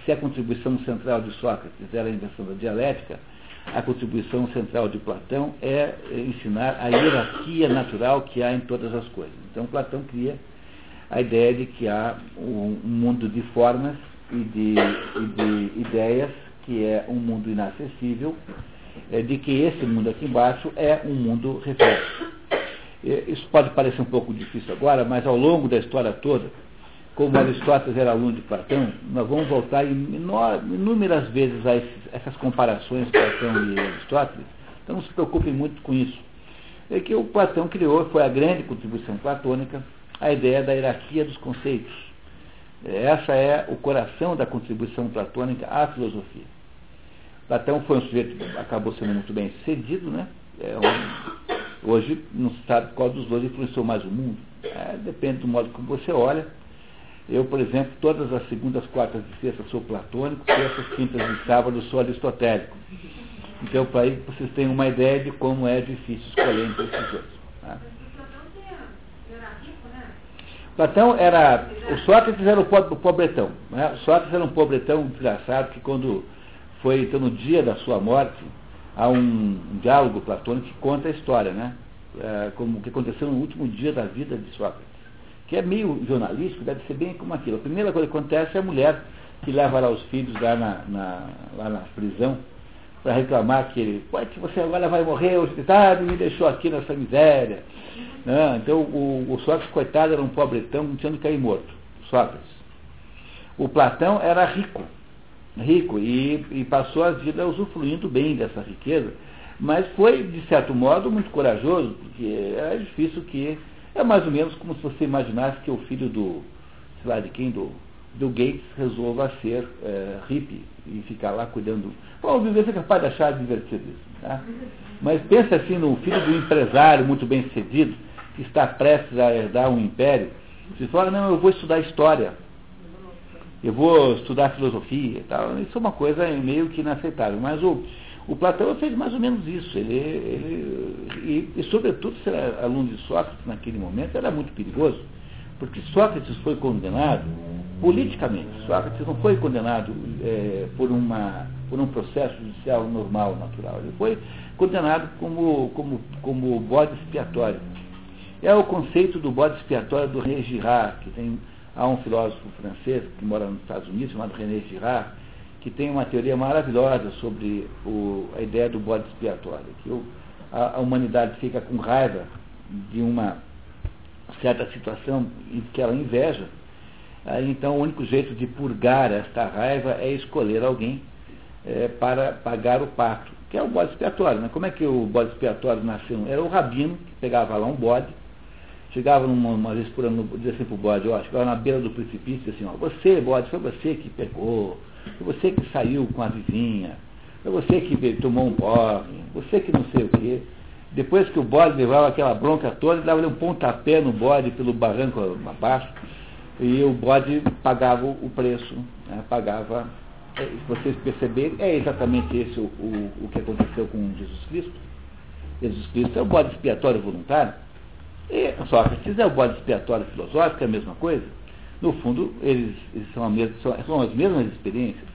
Se a contribuição central de Sócrates era a invenção da dialética, a contribuição central de Platão é ensinar a hierarquia natural que há em todas as coisas. Então Platão cria a ideia de que há um mundo de formas e de, e de ideias, que é um mundo inacessível, é, de que esse mundo aqui embaixo é um mundo reflexo. Isso pode parecer um pouco difícil agora, mas ao longo da história toda, como Aristóteles era aluno de Platão, nós vamos voltar inúmeras vezes a essas comparações Platão e Aristóteles. Então não se preocupe muito com isso. É que o Platão criou, foi a grande contribuição platônica, a ideia da hierarquia dos conceitos. Essa é o coração da contribuição platônica à filosofia. Platão foi um sujeito que acabou sendo muito bem sucedido, né? É um, hoje não se sabe qual dos dois influenciou mais o mundo. É, depende do modo como você olha. Eu, por exemplo, todas as segundas, quartas e sextas sou platônico, terças, quintas e sábados sou aristotélico. Então, para aí vocês terem uma ideia de como é difícil escolher entre esses dois. Tá? Platão era. O Sócrates era o pobretão. Né? O Sócrates era um pobretão desgraçado que quando foi, então, no dia da sua morte, há um, diálogo platônico que conta a história, né? É, como o que aconteceu no último dia da vida de Sócrates. Que é meio jornalístico, deve ser bem como aquilo. A primeira coisa que acontece é a mulher que leva lá os filhos lá na, na lá na prisão para reclamar que ele, pode que você agora vai morrer, o hospital me deixou aqui nessa miséria. Né? Então o, o Sócrates, coitado, era um pobretão, tinha que cair morto. Sócrates. O Platão era rico, rico, e, e passou a vida usufruindo bem dessa riqueza, mas foi, de certo modo, muito corajoso, porque era difícil que. É mais ou menos como se você imaginasse que o filho do, sei lá de quem, do Bill Gates resolva ser é, hippie e ficar lá cuidando. Bom, o Gates é capaz de achar divertido isso. Tá? Mas pensa assim no filho do empresário muito bem sucedido, que está prestes a herdar um império. Você fala, não, eu vou estudar história. Eu vou estudar filosofia e tal. Isso é uma coisa meio que inaceitável. Mas o, o Platão fez mais ou menos isso. Ele, ele, e, e, sobretudo, ser aluno de Sócrates naquele momento era muito perigoso porque Sócrates foi condenado politicamente. Sócrates não foi condenado é, por, uma, por um processo judicial normal, natural. Ele foi condenado como, como, como bode expiatório. É o conceito do bode expiatório do René Girard, que tem, há um filósofo francês que mora nos Estados Unidos, chamado René Girard, que tem uma teoria maravilhosa sobre o, a ideia do bode expiatório, que o, a, a humanidade fica com raiva de uma certa situação que ela inveja, então o único jeito de purgar esta raiva é escolher alguém é, para pagar o pato, que é o bode expiatório. Né? Como é que o bode expiatório nasceu? Era o rabino que pegava lá um bode, chegava numa, uma vez por ano, dizia assim para o bode, ó, chegava na beira do precipício assim, ó, você, bode, foi você que pegou, foi você que saiu com a vizinha, foi você que tomou um porre, você que não sei o quê. Depois que o bode levava aquela bronca toda, dava um pontapé no bode pelo barranco abaixo, e o bode pagava o preço, né? pagava. É, se vocês perceberem, é exatamente esse o, o, o que aconteceu com Jesus Cristo. Jesus Cristo é o bode expiatório voluntário. E Sócrates é o bode expiatório filosófico, é a mesma coisa. No fundo, eles, eles são, mesma, são, as mesmas experiências.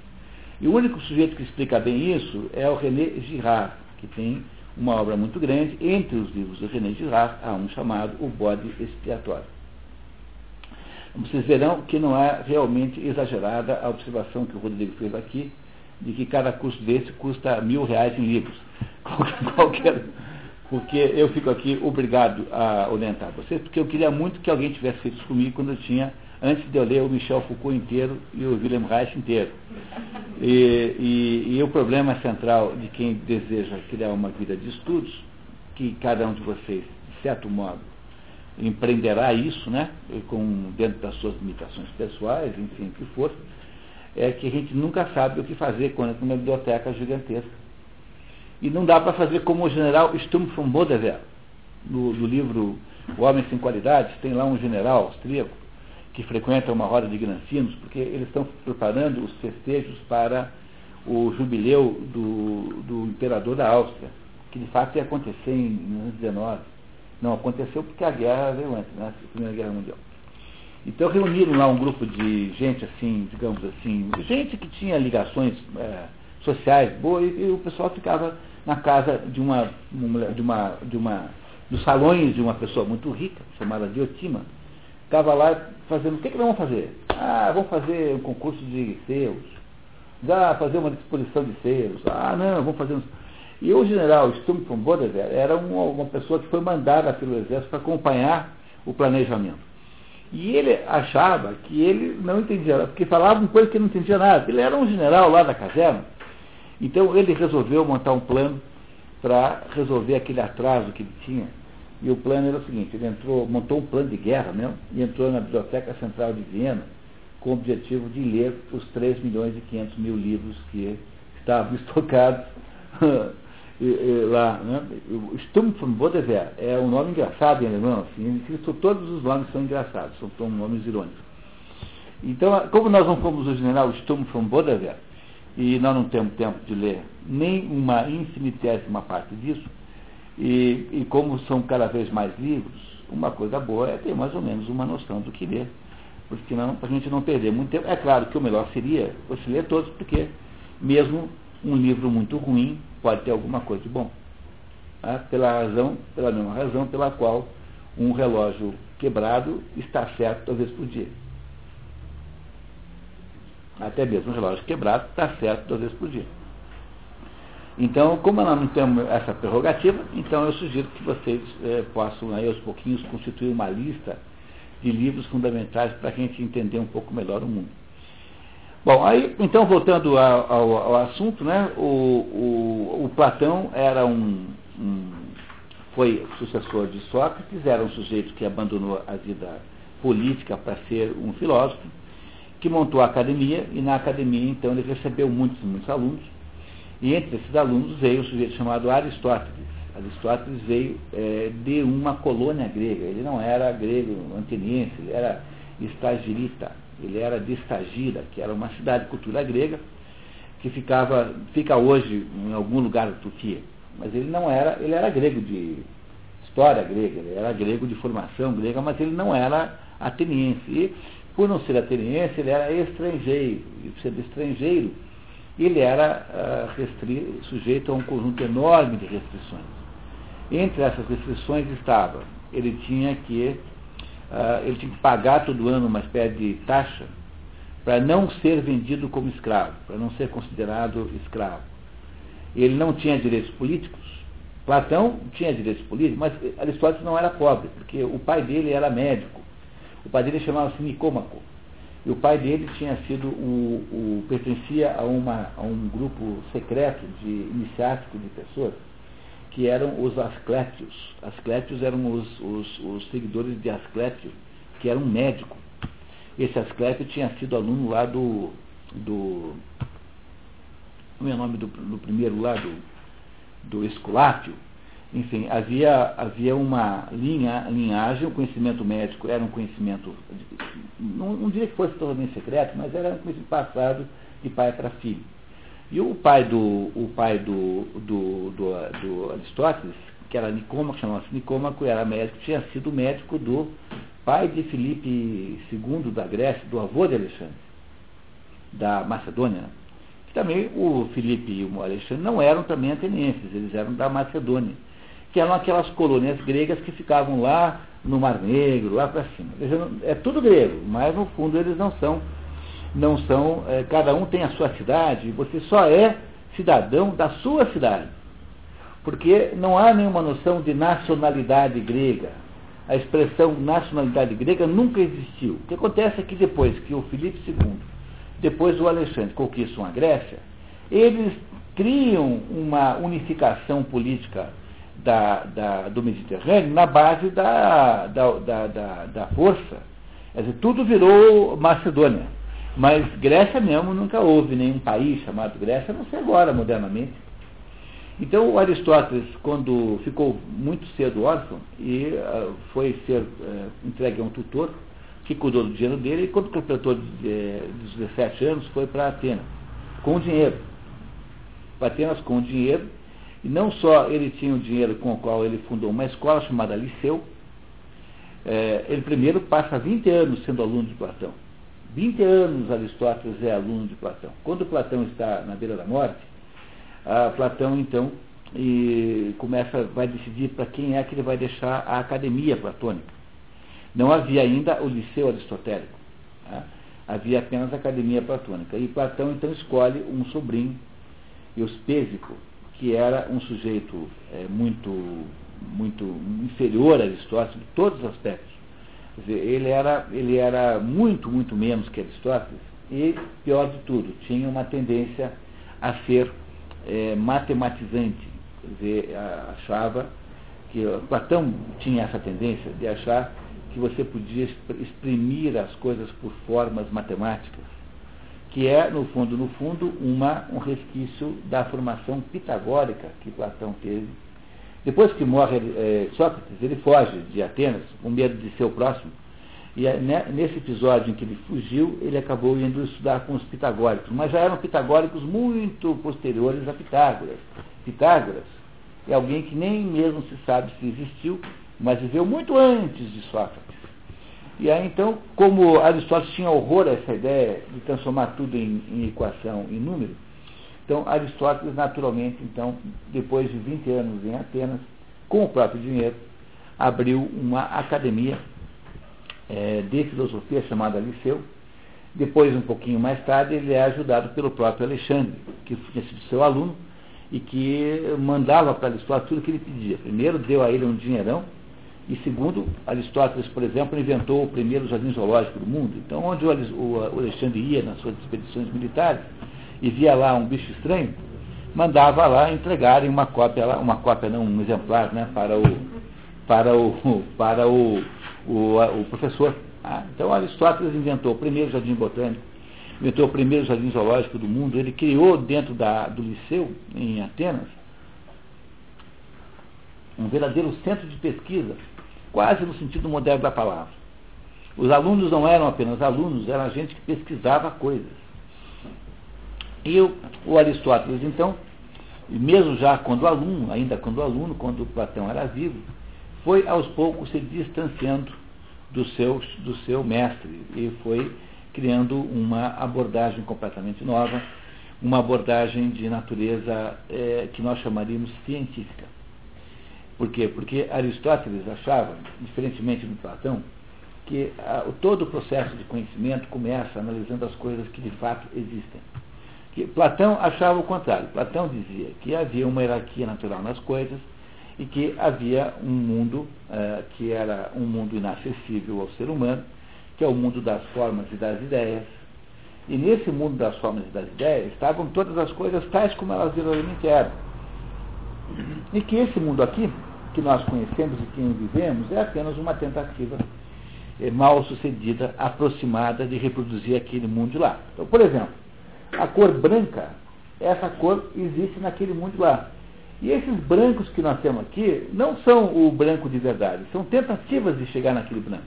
E o único sujeito que explica bem isso é o René Girard, que tem uma obra muito grande. Entre os livros de René Girard, há um chamado O Bode Expiatório. Vocês verão que não é realmente exagerada a observação que o Rodrigo fez aqui, de que cada curso desse custa mil reais em livros. Qualquer, porque eu fico aqui obrigado a orientar vocês, porque eu queria muito que alguém tivesse feito isso comigo quando eu tinha antes de eu ler o Michel Foucault inteiro e o Wilhelm Reich inteiro. E, e, e, o problema central de quem deseja criar uma vida de estudos, que cada um de vocês, de certo modo, empreenderá isso, né, com, dentro das suas limitações pessoais, enfim, o que for, é que a gente nunca sabe o que fazer quando é uma biblioteca gigantesca. E não dá para fazer como o general Sturm von Bodever, no, livro O Homem Sem Qualidades, tem lá um general austríaco que frequentam uma roda de granfinos, porque eles estão preparando os festejos para o jubileu do, do imperador da Áustria, que de fato ia acontecer em 1919. Não aconteceu porque a guerra veio antes, né, a Primeira Guerra Mundial. Então reuniram lá um grupo de gente assim, digamos assim, gente que tinha ligações é, sociais boas, e, e, o pessoal ficava na casa de uma, de uma, de uma, dos salões de uma pessoa muito rica, chamada Diotima, Estava lá fazendo, o que, que nós vamos fazer? Ah, vamos fazer um concurso de selos. Ah, fazer uma disposição de selos. Ah, não, vamos fazer um... E o general Sturm von Bodever era uma, uma pessoa que foi mandada pelo exército para acompanhar o planejamento. E ele achava que ele não entendia, porque falava uma coisa que não entendia nada. Ele era um general lá da caserna. Então ele resolveu montar um plano para resolver aquele atraso que ele tinha. E o plano era o seguinte, ele entrou, montou um plano de guerra mesmo, e entrou na Biblioteca Central de Viena com o objetivo de ler os 3 milhões e 500 mil livros que estavam estocados lá. Sturm von Bodewehr é um nome engraçado em alemão, assim, todos os nomes são engraçados, são nomes irônicos. Então, como nós não fomos o general Sturm von Bodewehr, e nós não temos tempo de ler nem uma infinitésima parte disso, e, e como são cada vez mais livros, uma coisa boa é ter mais ou menos uma noção do que ler, porque para a gente não perder muito tempo. É claro que o melhor seria você ler todos, porque mesmo um livro muito ruim pode ter alguma coisa de bom. Tá? Pela razão, pela mesma razão pela qual um relógio quebrado está certo vezes por dia. Até mesmo um relógio quebrado está certo vezes por dia. Então, como nós não temos essa prerrogativa, então eu sugiro que vocês eh, possam, aí, aos pouquinhos, constituir uma lista de livros fundamentais para a gente entender um pouco melhor o mundo. Bom, aí, então, voltando ao, ao, assunto, né, o, o, o, Platão era um, um, foi sucessor de Sócrates, era um sujeito que abandonou a vida política para ser um filósofo, que montou a academia, e na academia, então, ele recebeu muitos, muitos alunos, e entre esses alunos veio um sujeito chamado Aristóteles. Aristóteles veio é, de uma colônia grega, ele não era grego anteniense, ele era estagirita ele era de Estagira, que era uma cidade de cultura grega, que ficava, fica hoje em algum lugar da Turquia. Mas ele não era, ele era grego de história grega, ele era grego de formação grega, mas ele não era ateniense. E, por não ser ateniense, ele era estrangeiro. E por ser estrangeiro, ele era uh, restri, sujeito a um conjunto enorme de restrições. Entre essas restrições estava, ele tinha que uh, ele tinha que pagar todo ano uma espécie de taxa para não ser vendido como escravo, para não ser considerado escravo. Ele não tinha direitos políticos. Platão tinha direitos políticos, mas Aristóteles não era pobre, porque o pai dele era médico. O pai dele chamava-se Nicômaco. E o pai dele tinha sido o, o pertencia a, uma, a um grupo secreto de iniciático de pessoas que eram os Asclétios. Asclétios eram os, os, os seguidores de Asclétio, que era um médico. Esse Asclétio tinha sido aluno lá do. do como é o nome do, do primeiro lá, do, do Esculápio. Enfim, havia, havia uma linha, linhagem, o conhecimento médico era um conhecimento, não, não diria que fosse totalmente secreto, mas era um conhecimento passado de pai para filho. E o pai do, o pai do, do, do, do Aristóteles, que era Nicômaco, chamava-se Nicômaco, era médico, tinha sido médico do pai de Filipe II da Grécia, do avô de Alexandre, da Macedônia. Que também o Filipe e o Alexandre não eram também atenienses, eles eram da Macedônia, que eram aquelas colônias gregas que ficavam lá no Mar Negro, lá para cima. É tudo grego, mas no fundo eles não são não são, é, cada um tem a sua cidade, você só é cidadão da sua cidade. Porque não há nenhuma noção de nacionalidade grega. A expressão nacionalidade grega nunca existiu. O que acontece é que depois que o Filipe II, depois o Alexandre conquistam a Grécia, eles criam uma unificação política da, da, do Mediterrâneo na base da, da, da força. Quer dizer, tudo virou Macedônia. Mas Grécia mesmo nunca houve nenhum país chamado Grécia, não sei agora, modernamente. Então o Aristóteles, quando ficou muito cedo órfão, e uh, foi ser uh, entregue a um tutor que cuidou do dinheiro dele, e quando completou de, de 17 anos, foi para Atenas, com dinheiro. Para Atenas com dinheiro, e não só ele tinha o dinheiro com o qual ele fundou uma escola chamada Liceu, eh, ele primeiro passa 20 anos sendo aluno de Platão 20 anos Aristóteles é aluno de Platão. Quando Platão está na beira da morte, Platão então começa, vai decidir para quem é que ele vai deixar a academia platônica. Não havia ainda o liceu aristotélico. Tá? Havia apenas a academia platônica. E Platão então escolhe um sobrinho, Euspésico, que era um sujeito é, muito, muito inferior a Aristóteles em todos os aspectos Quer dizer, ele era, ele era muito, muito menos que Aristóteles e, pior de tudo, tinha uma tendência a ser é, matematizante. Quer dizer, achava que Platão tinha essa tendência de achar que você podia exprimir as coisas por formas matemáticas, que é, no fundo, no fundo, uma, um resquício da formação pitagórica que Platão teve. Depois que morre é, Sócrates, ele foge de Atenas, com medo de ser o próximo, e é, né, nesse episódio em que ele fugiu, ele acabou indo estudar com os pitagóricos, mas já eram pitagóricos muito posteriores a Pitágoras. Pitágoras é alguém que nem mesmo se sabe se existiu, mas viveu muito antes de Sócrates. E aí então, como Aristóteles tinha horror a essa ideia de transformar tudo em, em equação, em número, então Aristóteles naturalmente, então, depois de 20 anos em Atenas, com o próprio dinheiro, abriu uma academia é, de filosofia chamada Liceu. Depois, um pouquinho mais tarde, ele é ajudado pelo próprio Alexandre, que tinha sido seu aluno e que mandava para Aristóteles tudo o que ele pedia. Primeiro, deu a ele um dinheirão, e segundo, Aristóteles, por exemplo, inventou o primeiro jardim zoológico do mundo. Então, onde o Alexandre ia nas suas expedições militares e via lá um bicho estranho, mandava lá entregarem uma cópia, uma cópia não, um exemplar, né, para o, para o, para o o, o professor. Ah, então Aristóteles inventou o primeiro jardim botânico, inventou o primeiro jardim zoológico do mundo, ele criou dentro da, do liceu, em Atenas, um verdadeiro centro de pesquisa, quase no sentido moderno da palavra. Os alunos não eram apenas alunos, era gente que pesquisava coisas. E o, o Aristóteles, então, mesmo já quando aluno, ainda quando aluno, quando Platão era vivo, foi aos poucos se distanciando do seu, do seu mestre e foi criando uma abordagem completamente nova, uma abordagem de natureza é, que nós chamaríamos científica. Por quê? Porque Aristóteles achava, diferentemente do Platão, que a, todo o processo de conhecimento começa analisando as coisas que de fato existem. Que Platão achava o contrário. Platão dizia que havia uma hierarquia natural nas coisas e que havia um mundo uh, que era um mundo inacessível ao ser humano, que é o mundo das formas e das ideias. E nesse mundo das formas e das ideias estavam todas as coisas tais como elas verdadeiramente eram. E que esse mundo aqui, que nós conhecemos e que vivemos, é apenas uma tentativa eh, mal sucedida, aproximada de reproduzir aquele mundo lá. Então, por exemplo, a cor branca, essa cor existe naquele mundo lá. E esses brancos que nós temos aqui não são o branco de verdade, são tentativas de chegar naquele branco.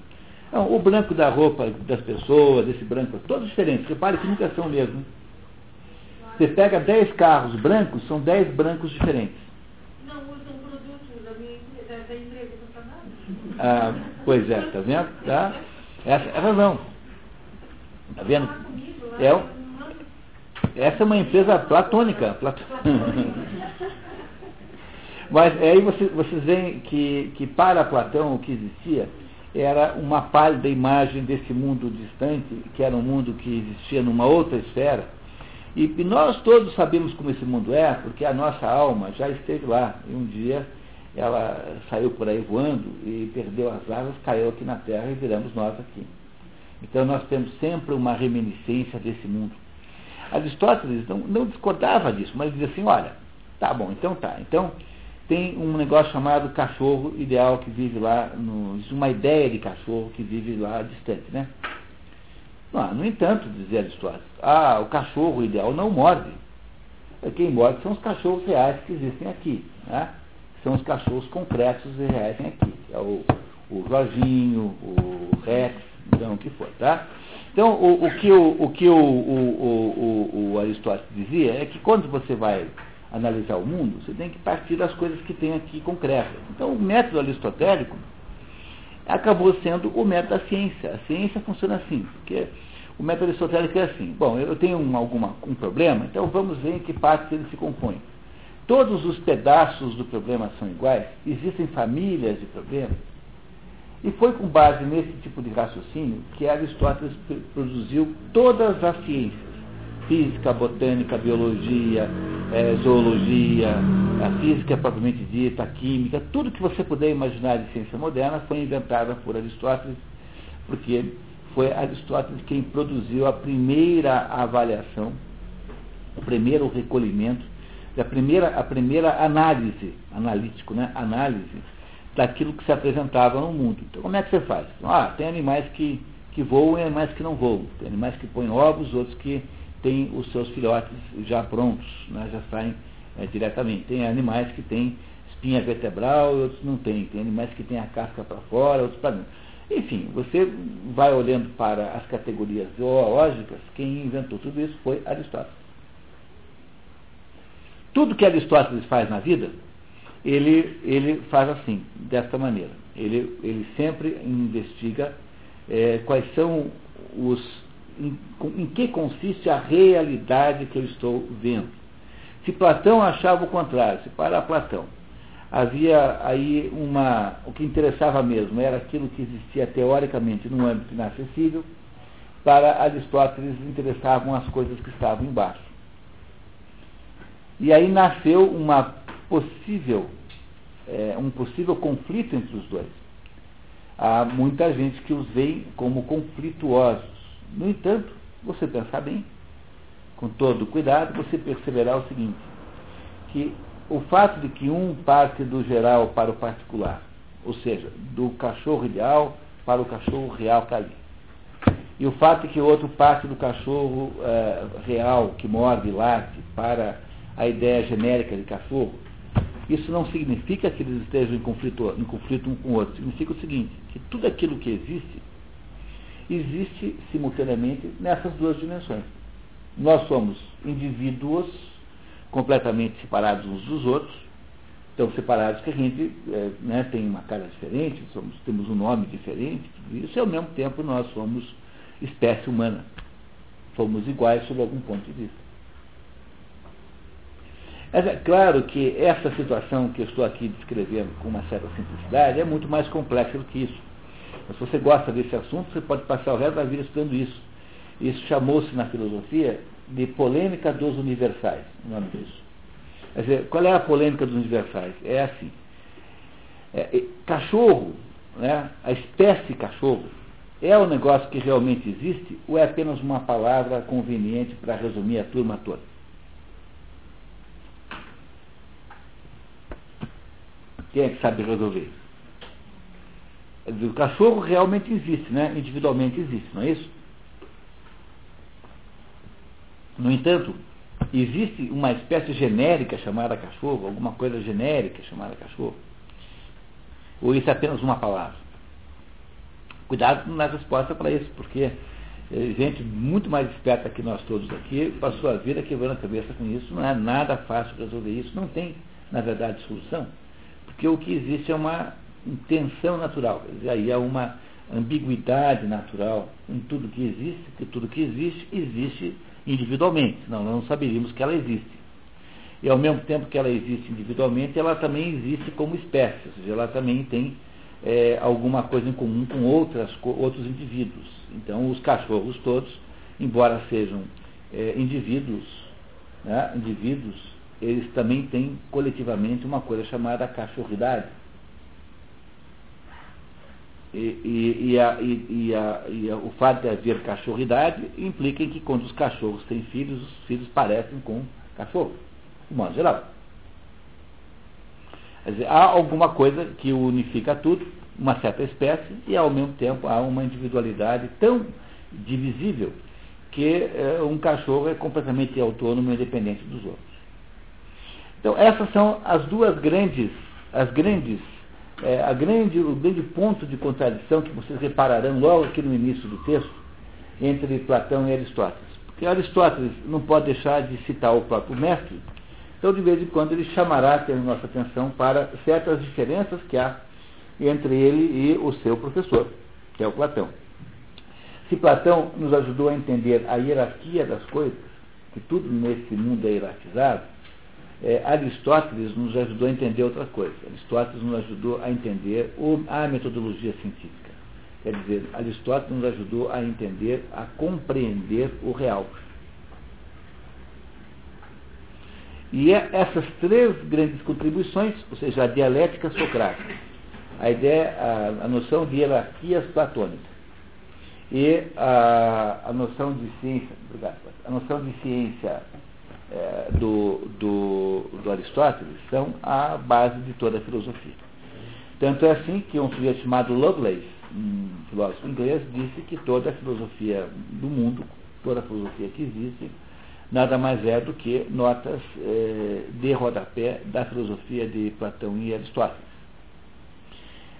Não, o branco da roupa das pessoas, esse branco, todos diferentes. Repare que nunca são o mesmo. Você pega 10 carros brancos, são 10 brancos diferentes. Não usam produtos da minha empresa, da empresa do Ah, pois é, tá vendo? Tá? Essa é a razão. Tá vendo? É, essa é uma empresa platônica. platônica. Mas aí vocês, vocês veem que, que para Platão o que existia era uma pálida imagem desse mundo distante, que era um mundo que existia numa outra esfera. E, e nós todos sabemos como esse mundo é, porque a nossa alma já esteve lá. E um dia ela saiu por aí voando e perdeu as asas, caiu aqui na Terra e viramos nós aqui. Então nós temos sempre uma reminiscência desse mundo. Aristóteles não, não discordava disso, mas dizia assim, olha, tá bom, então tá. Então tem um negócio chamado cachorro ideal que vive lá, no, uma ideia de cachorro que vive lá distante, né? Não, no entanto, dizia Aristóteles, ah, o cachorro ideal não morde. Quem morde são os cachorros reais que existem aqui, né? São os cachorros concretos e reais aqui. É o, o Jorginho, o Rex, então o que for, tá? Então, o, o que, o, o, que o, o, o, Aristóteles dizia é que quando você vai analisar o mundo, você tem que partir das coisas que tem aqui concretas. Então, o método aristotélico acabou sendo o método da ciência. A ciência funciona assim, porque o método aristotélico é assim. Bom, eu tenho um, alguma, um problema, então vamos ver em que partes ele se compõe. Todos os pedaços do problema são iguais? Existem famílias de problemas? E foi com base nesse tipo de raciocínio que Aristóteles produziu todas as ciências física, botânica, biologia, é, zoologia, a física propriamente dita, a química, tudo que você puder imaginar de ciência moderna foi inventada por Aristóteles porque foi Aristóteles quem produziu a primeira avaliação, o primeiro recolhimento, a primeira, a primeira análise, analítico, né? análise daquilo que se apresentava no mundo. Então, como é que você faz? Ah, tem animais que, que voam e animais que não voam. Tem animais que põem ovos, outros que têm os seus filhotes já prontos, né? já saem é, diretamente. Tem animais que têm espinha vertebral e outros não têm. Tem animais que têm a casca para fora, outros para dentro. Enfim, você vai olhando para as categorias zoológicas, quem inventou tudo isso foi Aristóteles. Tudo que Aristóteles faz na vida, ele, ele faz assim, desta maneira. Ele, ele sempre investiga é, quais são os. Em, em que consiste a realidade que eu estou vendo. Se Platão achava o contrário, se para Platão havia aí uma. O que interessava mesmo era aquilo que existia teoricamente no âmbito inacessível, para Aristóteles interessavam as coisas que estavam embaixo. E aí nasceu uma possível, é, um possível conflito entre os dois. Há muita gente que os vê como conflituosos. No entanto, você pensar bem, com todo cuidado, você perceberá o seguinte, que o fato de que um parte do geral para o particular, ou seja, do cachorro ideal para o cachorro real que está ali. E o fato de que o outro parte do cachorro é, real, que morde e late, para a ideia genérica de cachorro, isso não significa que eles estejam em conflito, em conflito um com o outro. Significa o seguinte, que tudo aquilo que existe, existe simultaneamente nessas duas dimensões. Nós somos indivíduos completamente separados uns dos outros, tão separados que a gente é, né, tem uma cara diferente, somos, temos um nome diferente, tudo isso, e ao mesmo tempo nós somos espécie humana. Somos iguais sob algum ponto de vista. Mas é claro que essa situação que eu estou aqui descrevendo com uma certa simplicidade é muito mais complexa do que isso. Mas se você gosta desse assunto, você pode passar o resto da vida estudando isso. Isso chamou-se na filosofia de polêmica dos universais, o nome disso. Quer dizer, qual é a polêmica dos universais? É assim. É, cachorro, né, a espécie cachorro, é um negócio que realmente existe ou é apenas uma palavra conveniente para resumir a turma toda? Quem é que sabe resolver? O cachorro realmente existe, né? individualmente existe, não é isso? No entanto, existe uma espécie genérica chamada cachorro, alguma coisa genérica chamada cachorro? Ou isso é apenas uma palavra? Cuidado na resposta para isso, porque eh, gente muito mais esperta que nós todos aqui passou a vida quebrando a cabeça com isso. Não é nada fácil resolver isso. Não tem, na verdade, solução. Porque o que existe é uma intenção natural. Aí há uma ambiguidade natural em tudo que existe, que tudo que existe, existe individualmente, senão não saberíamos que ela existe. E ao mesmo tempo que ela existe individualmente, ela também existe como espécie, ou seja, ela também tem é, alguma coisa em comum com outras, outros indivíduos. Então, os cachorros todos, embora sejam é, indivíduos, né, indivíduos, eles também têm coletivamente uma coisa chamada cachorridade. E, e, e, a, e, a, a, o fato de haver cachorridade implica que quando os cachorros têm filhos, os filhos parecem com cachorro, de modo geral. Quer dizer, há alguma coisa que unifica tudo, uma certa espécie, e ao mesmo tempo há uma individualidade tão divisível que é, um cachorro é completamente autônomo e independente dos outros. Então essas são as duas grandes, as grandes é, a grande, o grande ponto de contradição que vocês repararão logo aqui no início do texto entre Platão e Aristóteles. Porque Aristóteles não pode deixar de citar o próprio mestre, então de vez em quando ele chamará a nossa atenção para certas diferenças que há entre ele e o seu professor, que é o Platão. Se Platão nos ajudou a entender a hierarquia das coisas, que tudo nesse mundo é hierarquizado, é, Aristóteles nos ajudou a entender outra coisa. Aristóteles nos ajudou a entender o, a metodologia científica. Quer dizer, Aristóteles nos ajudou a entender, a compreender o real. E é essas três grandes contribuições, ou seja, a dialética socrática, a ideia, a, a noção de hierarquias platônicas, E a, a noção de ciência, a noção de ciência é, do, do, do Aristóteles são a base de toda a filosofia. Tanto é assim que um sujeito chamado Lovelace, um filósofo inglês, disse que toda a filosofia do mundo, toda a filosofia que existe, nada mais é do que notas eh, de rodapé da filosofia de Platão e Aristóteles.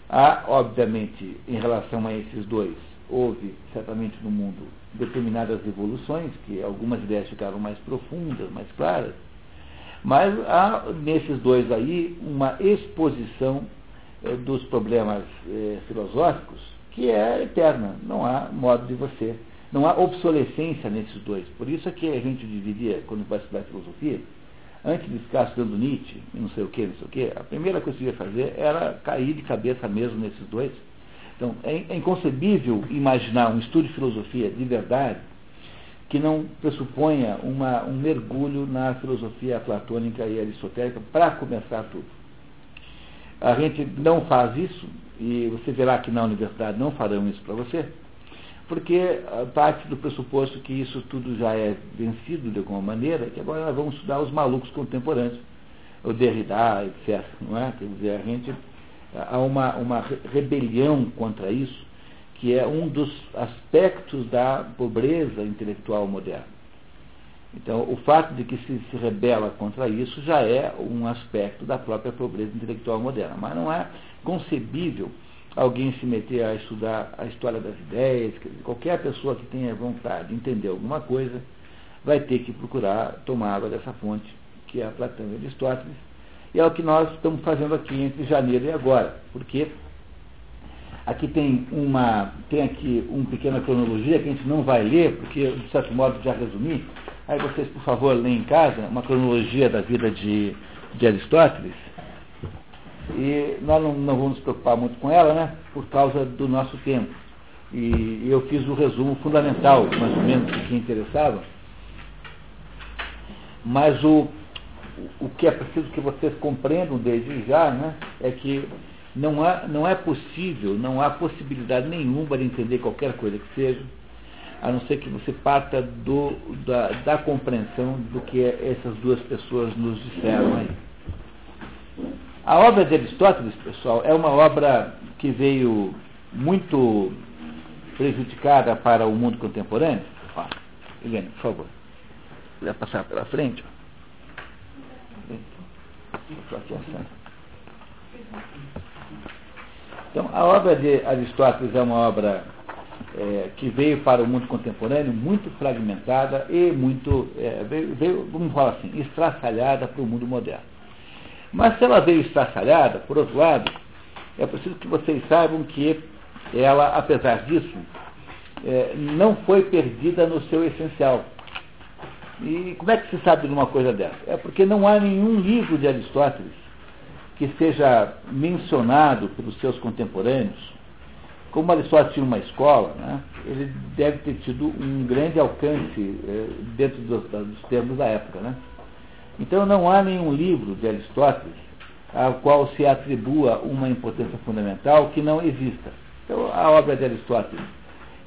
Há, obviamente, em relação a esses dois, houve certamente no mundo determinadas evoluções, que algumas ideias ficaram mais profundas, mais claras, mas há nesses dois aí uma exposição eh, dos problemas eh, filosóficos que é eterna, não há modo de você, não há obsolescência nesses dois. Por isso é que a gente dividia, quando vai estudar filosofia, antes de ficar estudando Nietzsche e não sei o que, não sei o que, a primeira coisa que eu ia fazer era cair de cabeça mesmo nesses dois. Então, é, é inconcebível imaginar um estudo de filosofia de verdade que não pressuponha uma, um mergulho na filosofia platônica e aristotélica para começar tudo. A gente não faz isso, e você verá que na universidade não farão isso para você, porque parte do pressuposto que isso tudo já é vencido de alguma maneira, que agora nós vamos estudar os malucos contemporâneos, o Derrida, etc. Não é? Quer dizer, a gente há uma, uma rebelião contra isso, que é um dos aspectos da pobreza intelectual moderna. Então, o fato de que se, se rebela contra isso já é um aspecto da própria pobreza intelectual moderna. Mas não é concebível alguém se meter a estudar a história das ideias. Qualquer pessoa que tenha vontade de entender alguma coisa vai ter que procurar tomar água dessa fonte, que é a Platão e Aristóteles. E é o que nós estamos fazendo aqui entre janeiro e agora. Porque aqui tem uma tem aqui uma pequena cronologia que a gente não vai ler, porque de certo modo já resumi Aí vocês, por favor, leem em casa uma cronologia da vida de, de Aristóteles. E nós não, não vamos nos preocupar muito com ela, né? Por causa do nosso tempo. E eu fiz o resumo fundamental, mais ou menos, que interessava. Mas o, o que é preciso que vocês compreendam desde já, né? É que não, há, não é possível, não há possibilidade nenhuma de entender qualquer coisa que seja a não ser que você parta do, da, da compreensão do que essas duas pessoas nos disseram aí. A obra de Aristóteles, pessoal, é uma obra que veio muito prejudicada para o mundo contemporâneo. Ó, Helena, por favor. Vai passar pela frente. Então, a obra de Aristóteles é uma obra é, que veio para o mundo contemporâneo muito fragmentada e muito, é, veio, veio, vamos falar assim, estraçalhada para o mundo moderno. Mas se ela veio estraçalhada, por outro lado, é preciso que vocês saibam que ela, apesar disso, é, não foi perdida no seu essencial. E como é que se sabe de uma coisa dessa? É porque não há nenhum livro de Aristóteles que seja mencionado pelos seus contemporâneos como Aristóteles tinha uma escola, né, ele deve ter tido um grande alcance eh, dentro dos, dos, termos da época. Né? Então não há nenhum livro de Aristóteles ao qual se atribua uma importância fundamental que não exista. Então a obra de Aristóteles,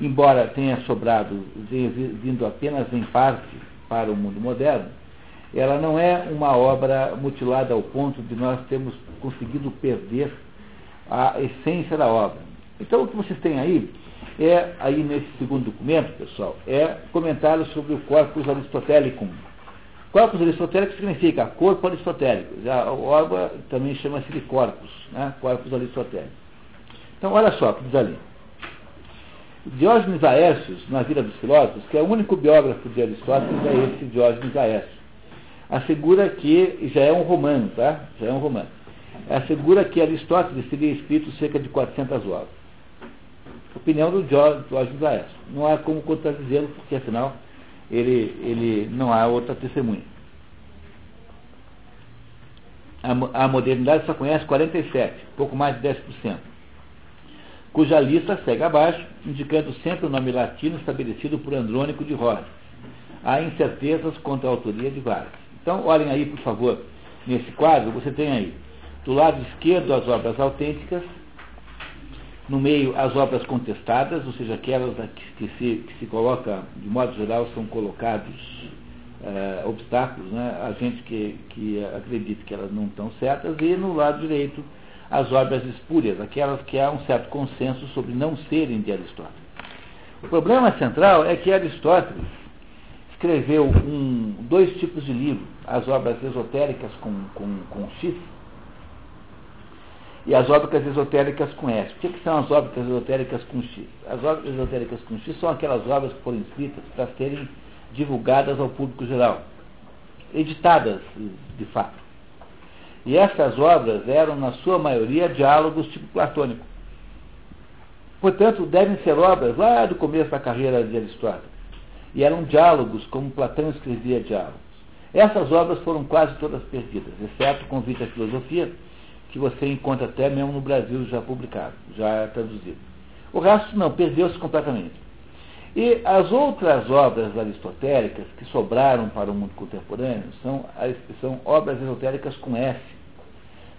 embora tenha sobrado, vindo apenas em parte para o mundo moderno, ela não é uma obra mutilada ao ponto de nós termos conseguido perder a essência da obra. Então o que vocês têm aí é, aí nesse segundo documento, pessoal, é comentário sobre o corpus aristotelicum. Corpus aristotélico significa corpo aristotélico. Já o Orba também chama-se de corpus, né? corpus aristotélico. Então olha só o que diz ali. Diógenes Laércios, na Vida dos Filósofos, que é o único biógrafo de Aristóteles, é esse Diógenes Laércio. Assegura que, já é um romano, tá? Já é um romano. Assegura que Aristóteles teria escrito cerca de 400 obras opinião do Jorge Laércio. Não há como contradizê-lo, porque afinal ele, ele não há outra testemunha. A, a modernidade só conhece 47, pouco mais de 10%, cuja lista segue abaixo, indicando sempre o nome latino estabelecido por Andrônico de Rhodes. Há incertezas quanto à autoria de vários. Então, olhem aí, por favor, nesse quadro, você tem aí, do lado esquerdo, as obras autênticas, no meio as obras contestadas, ou seja, aquelas que, se, que se coloca, de modo geral, são colocados uh, obstáculos, né? a gente que, que acredita que elas não estão certas, e no lado direito as obras espúrias, aquelas que há um certo consenso sobre não serem de Aristóteles. O problema central é que Aristóteles escreveu um, dois tipos de livro, as obras esotéricas com, com, com X e as ópticas esotéricas com S. O que, que são as ópticas esotéricas com X? As ópticas esotéricas com X são aquelas obras que foram escritas para serem divulgadas ao público geral, editadas de fato. E essas obras eram, na sua maioria, diálogos tipo platônico. Portanto, devem ser obras lá do começo da carreira de Aristóteles. E eram diálogos, como Platão escrevia diálogos. Essas obras foram quase todas perdidas, exceto Convite à Filosofia, que você encontra até mesmo no Brasil já publicado, já traduzido. O resto não, perdeu-se completamente. E as outras obras aristotélicas que sobraram para o mundo contemporâneo são, são obras esotéricas com S,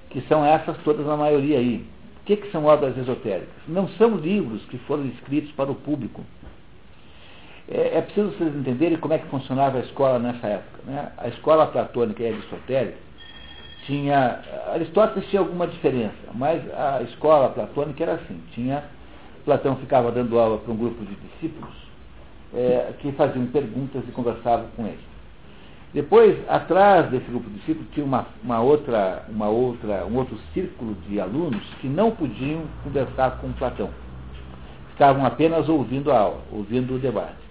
que são essas todas na maioria aí. O que, que são obras esotéricas? Não são livros que foram escritos para o público. É, é preciso vocês entenderem como é que funcionava a escola nessa época. Né? A escola platônica e aristotélica tinha. Aristóteles tinha alguma diferença, mas a escola platônica era assim: tinha. Platão ficava dando aula para um grupo de discípulos é, que faziam perguntas e conversavam com eles. Depois, atrás desse grupo de discípulos, tinha uma, uma, outra, uma outra, um outro círculo de alunos que não podiam conversar com Platão. Ficavam apenas ouvindo a aula, ouvindo o debate.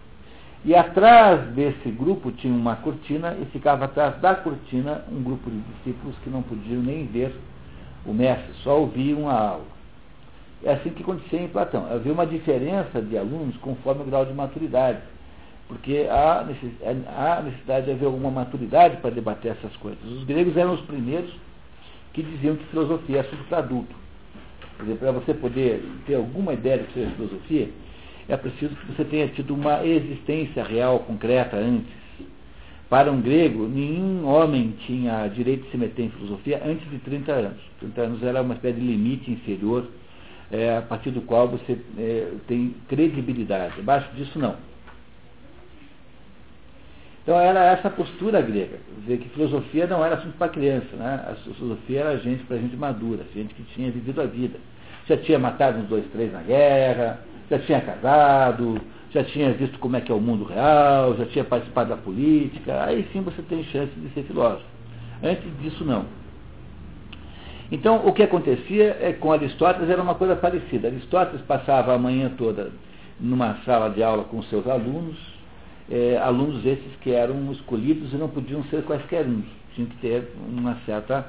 E atrás desse grupo tinha uma cortina e ficava atrás da cortina um grupo de discípulos que não podiam nem ver o mestre, só ouviam a aula. É assim que acontecia em Platão. Havia uma diferença de alunos conforme o grau de maturidade, porque há necessidade de haver alguma maturidade para debater essas coisas. Os gregos eram os primeiros que diziam que filosofia é assunto para adulto. Para você poder ter alguma ideia do que seja filosofia, é preciso que você tenha tido uma existência real, concreta antes. Para um grego, nenhum homem tinha direito de se meter em filosofia antes de 30 anos. 30 anos era uma espécie de limite inferior, é, a partir do qual você é, tem credibilidade. Abaixo disso, não. Então era essa postura grega, dizer que filosofia não era assunto para criança, né? a filosofia era gente para gente madura, gente que tinha vivido a vida. Já tinha matado uns dois, três na guerra, já tinha casado, já tinha visto como é que é o mundo real, já tinha participado da política, aí sim você tem chance de ser filósofo. Antes disso, não. Então, o que acontecia é com Aristóteles era uma coisa parecida. Aristóteles passava a manhã toda numa sala de aula com seus alunos, é, alunos esses que eram escolhidos e não podiam ser quaisquer uns, tinham que ter uma certa,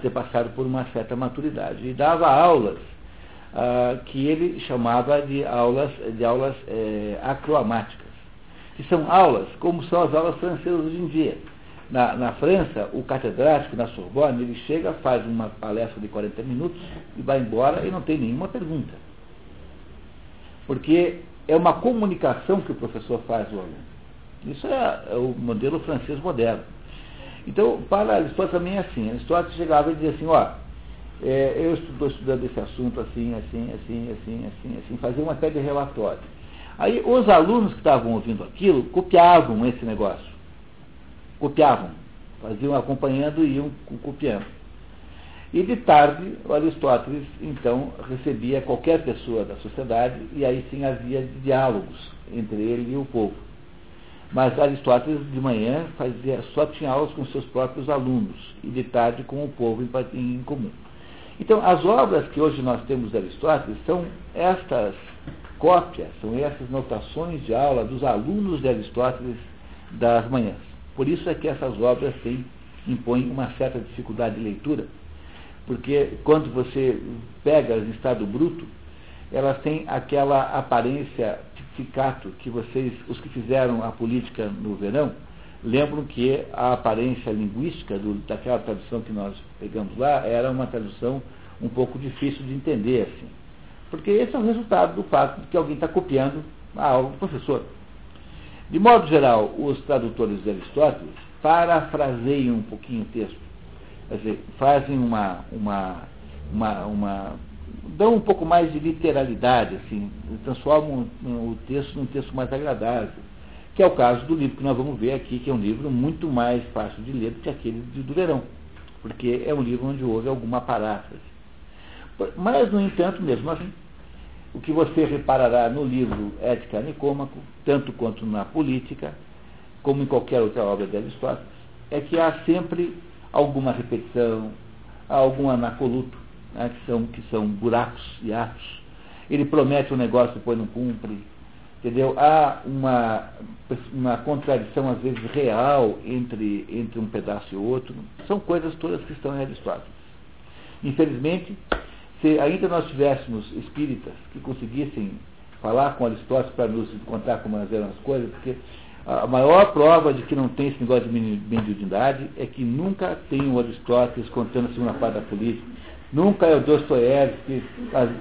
ter passado por uma certa maturidade. E dava aulas ah, que ele chamava de aulas, de aulas é, acromáticas, que são aulas como são as aulas francesas hoje em dia. Na, na, França, o catedrático na Sorbonne, ele chega, faz uma palestra de 40 minutos e vai embora e não tem nenhuma pergunta. Porque é uma comunicação que o professor faz ao aluno. Isso é, é o modelo francês moderno. Então, para Aristóteles também é assim. Aristóteles chegava e dizia assim, ó, é, eu estou estudando esse assunto assim, assim, assim, assim, assim, assim, fazer uma série de relatórios. Aí os alunos que estavam ouvindo aquilo copiavam esse negócio. Copiavam. Faziam acompanhando e iam copiando. E de tarde, o Aristóteles, então, recebia qualquer pessoa da sociedade e aí sim havia diálogos entre ele e o povo. Mas Aristóteles, de manhã, fazia, só tinha aulas com seus próprios alunos e de tarde com o povo em, em comum. Então, as obras que hoje nós temos de Aristóteles são estas cópias, são essas notações de aula dos alunos de Aristóteles das manhãs. Por isso é que essas obras têm, impõem uma certa dificuldade de leitura, porque quando você pega em estado bruto, elas têm aquela aparência tipificato que vocês, os que fizeram a política no verão, lembram que a aparência linguística do, daquela tradução que nós pegamos lá era uma tradução um pouco difícil de entender, assim. Porque esse é o resultado do fato de que alguém está copiando a aula do professor. De modo geral, os tradutores de Aristóteles parafraseiam um pouquinho o texto. Quer dizer, fazem uma, uma, uma, uma dão um pouco mais de literalidade, assim, transformam o texto num texto mais agradável, que é o caso do livro que nós vamos ver aqui, que é um livro muito mais fácil de ler do que aquele de Duverão, porque é um livro onde houve alguma paráfrase. Mas, no entanto, mesmo assim, o que você reparará no livro Ética Nicômaco, tanto quanto na política, como em qualquer outra obra de Aristóteles, é que há sempre alguma repetição, algum anacoluto, né, que, são, que são buracos e atos. Ele promete um negócio e depois não cumpre. Entendeu? Há uma, uma contradição, às vezes, real entre, entre um pedaço e outro. São coisas todas que estão em Aristóteles. Infelizmente, se ainda nós tivéssemos espíritas que conseguissem falar com Aristóteles para nos contar como eram as coisas, porque a maior prova de que não tem esse negócio de mediunidade é que nunca tem o Aristóteles contando a segunda parte da política, nunca é o Dostoiévski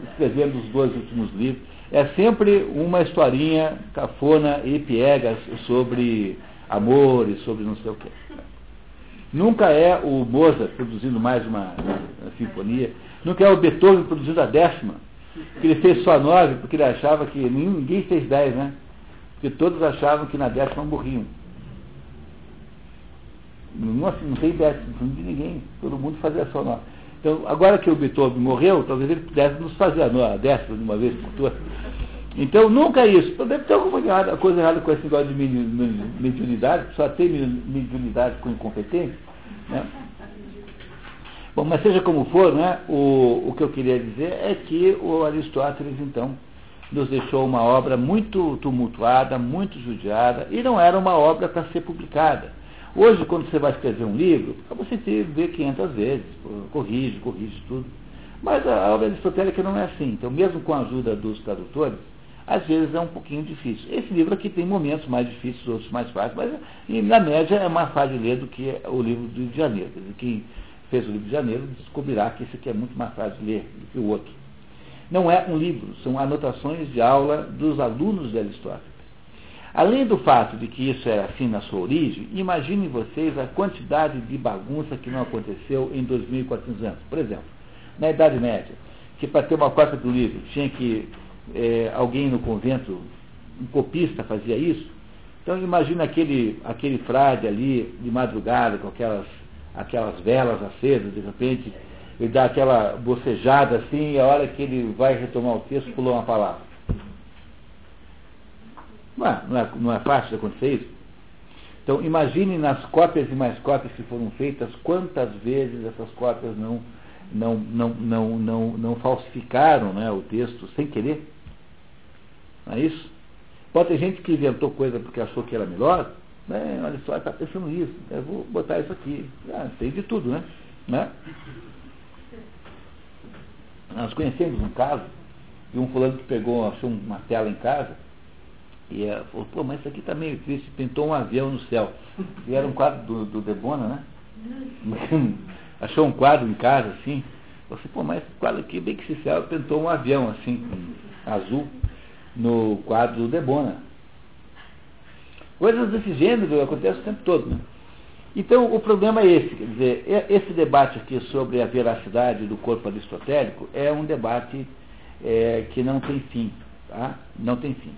escrevendo os dois últimos livros. É sempre uma historinha cafona e piegas sobre amor e sobre não sei o quê. Nunca é o Mozart produzindo mais uma, uma sinfonia, nunca é o Beethoven produzindo a décima, que ele fez só nove, porque ele achava que ninguém fez dez, né? Porque todos achavam que na décima morriam. Não, assim, não tem décima de ninguém, todo mundo fazia só nove. Então, agora que o Beethoven morreu, talvez ele pudesse nos fazer a décima de uma vez por todas. Então, nunca é isso. Então, deve ter alguma coisa errada com esse negócio de mediunidade, só tem mediunidade com incompetência. Né? Bom, mas seja como for, né, o, o que eu queria dizer é que o Aristóteles, então, nos deixou uma obra muito tumultuada, muito judiada, e não era uma obra para ser publicada. Hoje, quando você vai escrever um livro, você tem ver 500 vezes, corrige, corrige tudo. Mas a obra aristotélica não é assim. Então, mesmo com a ajuda dos tradutores, às vezes é um pouquinho difícil. Esse livro aqui tem momentos mais difíceis, outros mais fáceis, mas e, na média é mais fácil de ler do que o livro do Rio de Janeiro. Quem fez o livro de Janeiro descobrirá que esse aqui é muito mais fácil de ler do que o outro. Não é um livro, são anotações de aula dos alunos de Aristóteles. Além do fato de que isso era assim na sua origem, imaginem vocês a quantidade de bagunça que não aconteceu em 2.400 anos. Por exemplo, na Idade Média, que para ter uma cópia do livro tinha que é, alguém no convento, um copista, fazia isso. Então imagina aquele, aquele frade ali de madrugada com aquelas, aquelas velas acesas, de repente ele dá aquela bocejada assim, e a hora que ele vai retomar o texto, pulou uma palavra. Não é, não é, não é fácil de acontecer isso? Então, imagine nas cópias e mais cópias que foram feitas, quantas vezes essas cópias não, não, não, não, não, não falsificaram né, o texto sem querer. Não é isso? Pode ter gente que inventou coisa porque achou que era melhor. Né? Olha só, está pensando nisso. Vou botar isso aqui. Ah, tem de tudo, né? né? Nós conhecemos um caso de um fulano que pegou, achou uma tela em casa e ela falou, pô, mas isso aqui está meio triste, pintou um avião no céu. E era um quadro do, do Debona, né? achou um quadro em casa, assim. Falei, assim, pô, mas esse quadro aqui, bem que esse céu pintou um avião, assim, azul, no quadro do Debona. Coisas desse gênero acontecem o tempo todo, né? Então, o problema é esse, quer dizer, esse debate aqui sobre a veracidade do corpo aristotélico é um debate é, que não tem fim, tá? Não tem fim.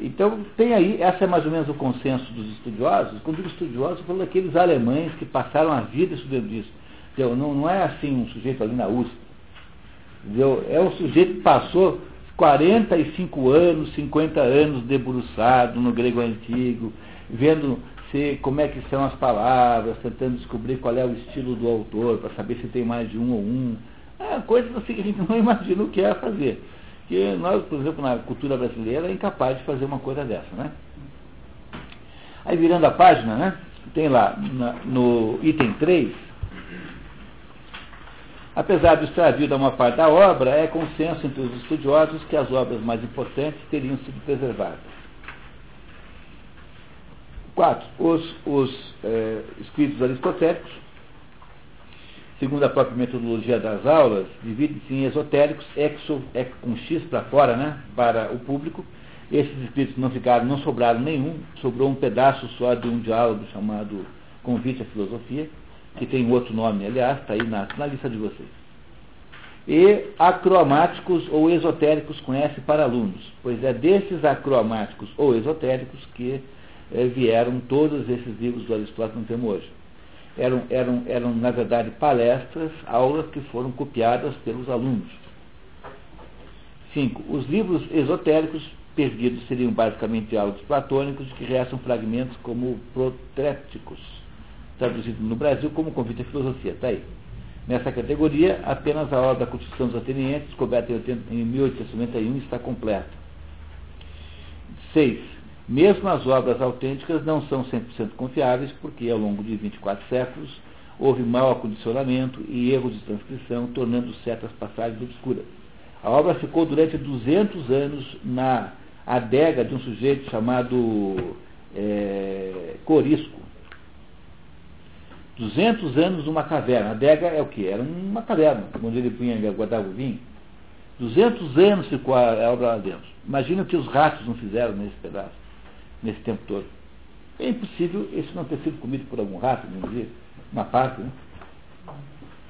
Então, tem aí, essa é mais ou menos o consenso dos estudiosos, quando digo estudiosos, falando daqueles alemães que passaram a vida estudando isso. Entendeu? Não, não é assim um sujeito ali na USP. Entendeu? É um sujeito que passou 45 anos, 50 anos debruçado no grego antigo, vendo se, como é que são as palavras, tentando descobrir qual é o estilo do autor, para saber se tem mais de um ou um. É, coisas assim que a gente não imagina o que é fazer. Que nós, por exemplo, na cultura brasileira, é incapaz de fazer uma coisa dessa, né? Aí virando a página, né? Tem lá na, no item 3, apesar do extravio da uma parte da obra, é consenso entre os estudiosos que as obras mais importantes teriam sido preservadas. Quatro, os, os é, escritos aristotélicos, segundo a própria metodologia das aulas, dividem-se em esotéricos, exo, é com X para fora, né, para o público. Esses escritos não ficaram, não sobraram nenhum, sobrou um pedaço só de um diálogo chamado Convite à Filosofia, que tem outro nome, aliás, está aí na, na lista de vocês. e acromáticos ou esotéricos S para alunos, pois é desses acromáticos ou esotéricos que eh, vieram todos esses livros do Aristóteles que temos hoje. Eram, eram, eram, na verdade, palestras, aulas que foram copiadas pelos alunos. 5. Os livros esotéricos perdidos seriam basicamente diálogos platônicos que restam fragmentos como protrépticos, traduzido no Brasil como convite à filosofia. Está aí. Nessa categoria, apenas a obra da Constituição dos Atenienses, descoberta em 1891, está completa. 6. Mesmo as obras autênticas não são 100% confiáveis, porque ao longo de 24 séculos houve mau acondicionamento e erros de transcrição, tornando certas passagens obscuras. A obra ficou durante 200 anos na adega de um sujeito chamado é, Corisco, 200 anos numa caverna. A adega é o que? Era uma caverna, onde ele punha e guardava o vinho. 200 anos ficou a obra lá dentro. Imagina o que os ratos não fizeram nesse pedaço, nesse tempo todo. É impossível isso não ter sido comido por algum rato, vamos dizer, uma parte, né?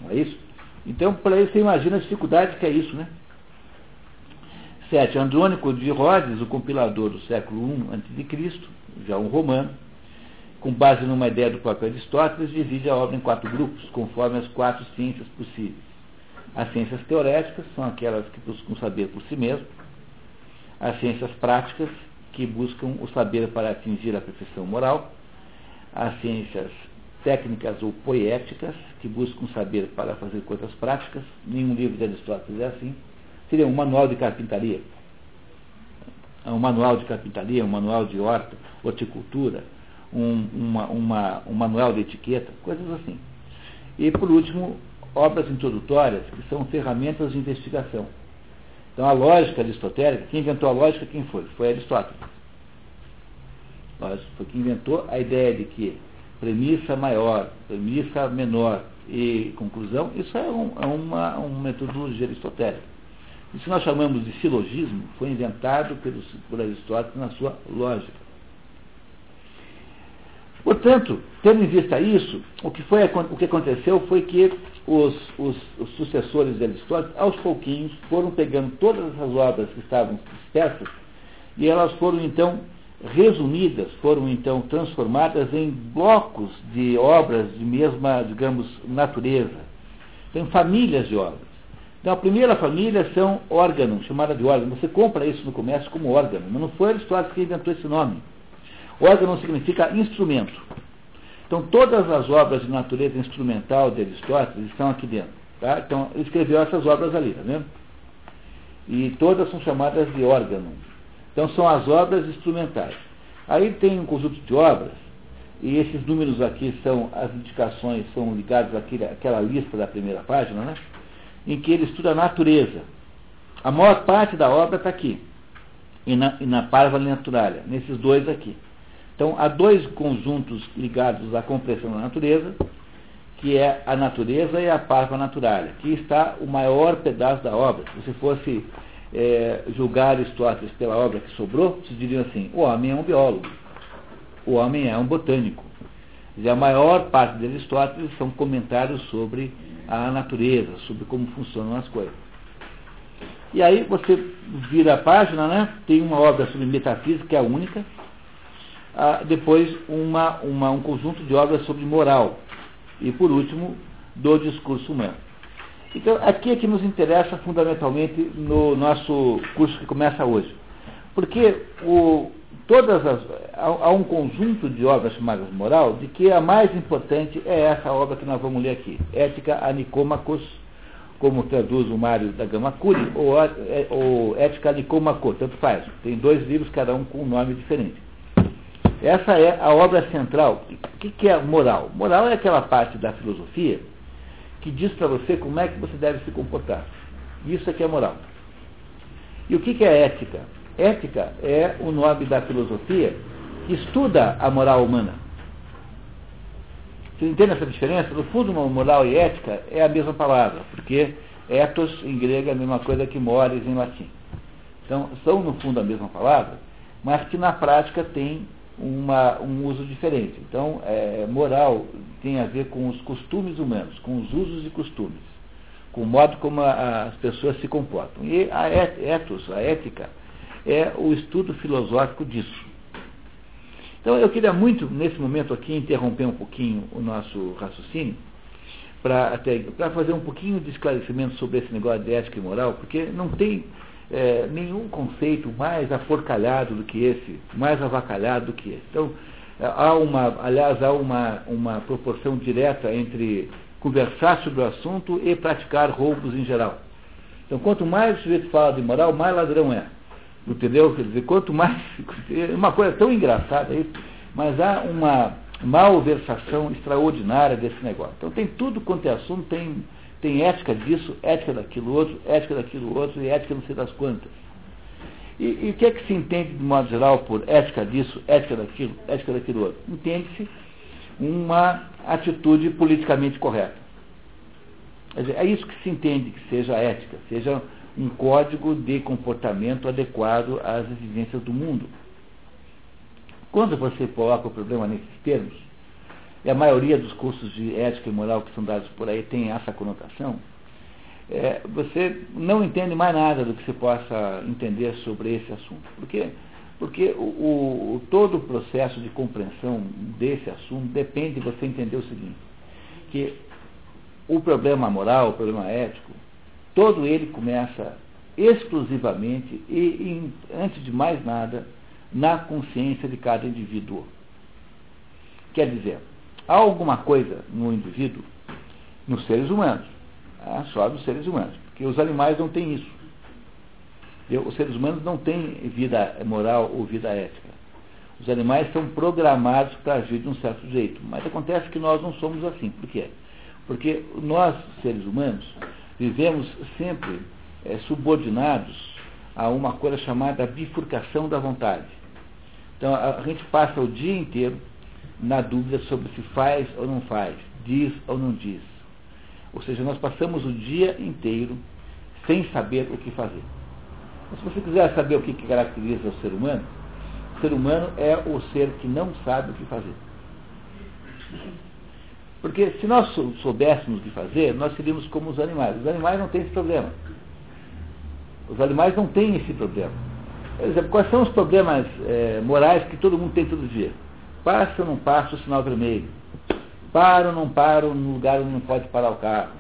Não é isso? Então, para isso, você imagina a dificuldade que é isso, né? 7. Andrônico de Rhodes, o compilador do século I a.C., já um romano, com base numa ideia do próprio Aristóteles, divide a obra em quatro grupos, conforme as quatro ciências possíveis. As ciências teoréticas são aquelas que buscam saber por si mesmo. As ciências práticas, que buscam o saber para atingir a perfeição moral. As ciências técnicas ou poéticas, que buscam saber para fazer coisas práticas. Nenhum livro de Aristóteles é assim. Seria um manual de carpintaria. Um manual de carpintaria, um manual de horta, horticultura, um, uma, uma, um manual de etiqueta, coisas assim. E, por último, obras introdutórias, que são ferramentas de investigação. Então, a lógica aristotélica, quem inventou a lógica, quem foi? Foi Aristóteles. Foi quem inventou a ideia de que premissa maior, premissa menor e conclusão, isso é, um, é uma, uma metodologia aristotélica. Isso nós chamamos de silogismo, foi inventado pelos, por Aristóteles na sua lógica. Portanto, tendo em vista isso, o que, foi, o que aconteceu foi que os, os, os, sucessores de Aristóteles, aos pouquinhos, foram pegando todas essas obras que estavam dispersas e elas foram então resumidas, foram então transformadas em blocos de obras de mesma, digamos, natureza. Tem famílias de obras. Então, a primeira família são órgãos, chamada de órgão. Você compra isso no comércio como órgão, mas não foi Aristóteles que inventou esse nome. Órgão significa instrumento. Então, todas as obras de natureza instrumental de Aristóteles estão aqui dentro. Tá? Então, ele escreveu essas obras ali, tá vendo? E todas são chamadas de órgão. Então, são as obras instrumentais. Aí tem um conjunto de obras, e esses números aqui são as indicações, são ligados àquele, àquela lista da primeira página, né? em que ele estuda a natureza. A maior parte da obra está aqui, e na, e na Parva Naturalia, nesses dois aqui. Então, há dois conjuntos ligados à compreensão da natureza, que é a natureza e a parva naturalia. Aqui está o maior pedaço da obra. Se fosse é, julgar Aristóteles pela obra que sobrou, você diria assim, o homem é um biólogo, o homem é um botânico. E a maior parte de Aristóteles são comentários sobre a natureza, sobre como funcionam as coisas. E aí você vira a página, né? Tem uma obra sobre metafísica, que é a única, ah, depois uma, uma, um conjunto de obras sobre moral e, por último, do discurso humano. Então, aqui é que nos interessa fundamentalmente no nosso curso que começa hoje. Porque o, todas as, há, há um conjunto de obras chamadas moral, de que a mais importante é essa obra que nós vamos ler aqui, Ética a Nicomacos, como traduz o Mário da Gama Curi, ou, ou Ética a Nicomacos, tanto faz. Tem dois livros, cada um com um nome diferente. Essa é a obra central. O que, que é moral? Moral é aquela parte da filosofia que diz para você como é que você deve se comportar. Isso é que é moral. E o que, que é ética? Ética é o nome da filosofia que estuda a moral humana. Você entende essa diferença? No fundo, moral e ética é a mesma palavra, porque ethos em grego é a mesma coisa que mores em latim. Então, são no fundo a mesma palavra, mas que na prática tem uma, um uso diferente. Então, é, moral tem a ver com os costumes humanos, com os usos e costumes. com o modo como a, as pessoas se comportam. E a ethos, a ética, é o estudo filosófico disso. Então eu queria muito, nesse momento aqui, interromper um pouquinho o nosso raciocínio, para fazer um pouquinho de esclarecimento sobre esse negócio de ética e moral, porque não tem é, nenhum conceito mais aforcalhado do que esse, mais avacalhado do que esse. Então, há uma, aliás, há uma, uma proporção direta entre conversar sobre o assunto e praticar roubos em geral. Então, quanto mais o sujeito fala de moral, mais ladrão é. Entendeu? Quer dizer, quanto mais. É uma coisa tão engraçada isso, mas há uma malversação extraordinária desse negócio. Então, tem tudo quanto é assunto, tem, tem ética disso, ética daquilo outro, ética daquilo outro e ética não sei das quantas. E, e o que é que se entende, de modo geral, por ética disso, ética daquilo, ética daquilo outro? Entende-se uma atitude politicamente correta. Dizer, é isso que se entende que seja ética, seja um código de comportamento adequado às exigências do mundo. Quando você coloca o problema nesses termos, e a maioria dos cursos de ética e moral que são dados por aí tem essa conotação, é, você não entende mais nada do que você possa entender sobre esse assunto. Por quê? Porque o, o, todo o processo de compreensão desse assunto depende de você entender o seguinte, que o problema moral, o problema ético, todo ele começa exclusivamente e, antes de mais nada, na consciência de cada indivíduo. Quer dizer, há alguma coisa no indivíduo, nos seres humanos, ah, só dos seres humanos, porque os animais não têm isso. Os seres humanos não têm vida moral ou vida ética. Os animais são programados para agir de um certo jeito. Mas acontece que nós não somos assim. Por quê? Porque nós, seres humanos, vivemos sempre é, subordinados a uma coisa chamada bifurcação da vontade. Então a gente passa o dia inteiro na dúvida sobre se faz ou não faz, diz ou não diz. Ou seja, nós passamos o dia inteiro sem saber o que fazer. Mas se você quiser saber o que, caracteriza o ser humano, o ser humano é o ser que não sabe o que fazer. Porque se nós soubéssemos o que fazer, nós seríamos como os animais. Os animais não têm esse problema. Os animais não têm esse problema. Por exemplo, quais são os problemas é, morais que todo mundo tem todo dia? Passa ou não passa o sinal vermelho? Paro ou não paro no lugar onde não pode parar o carro?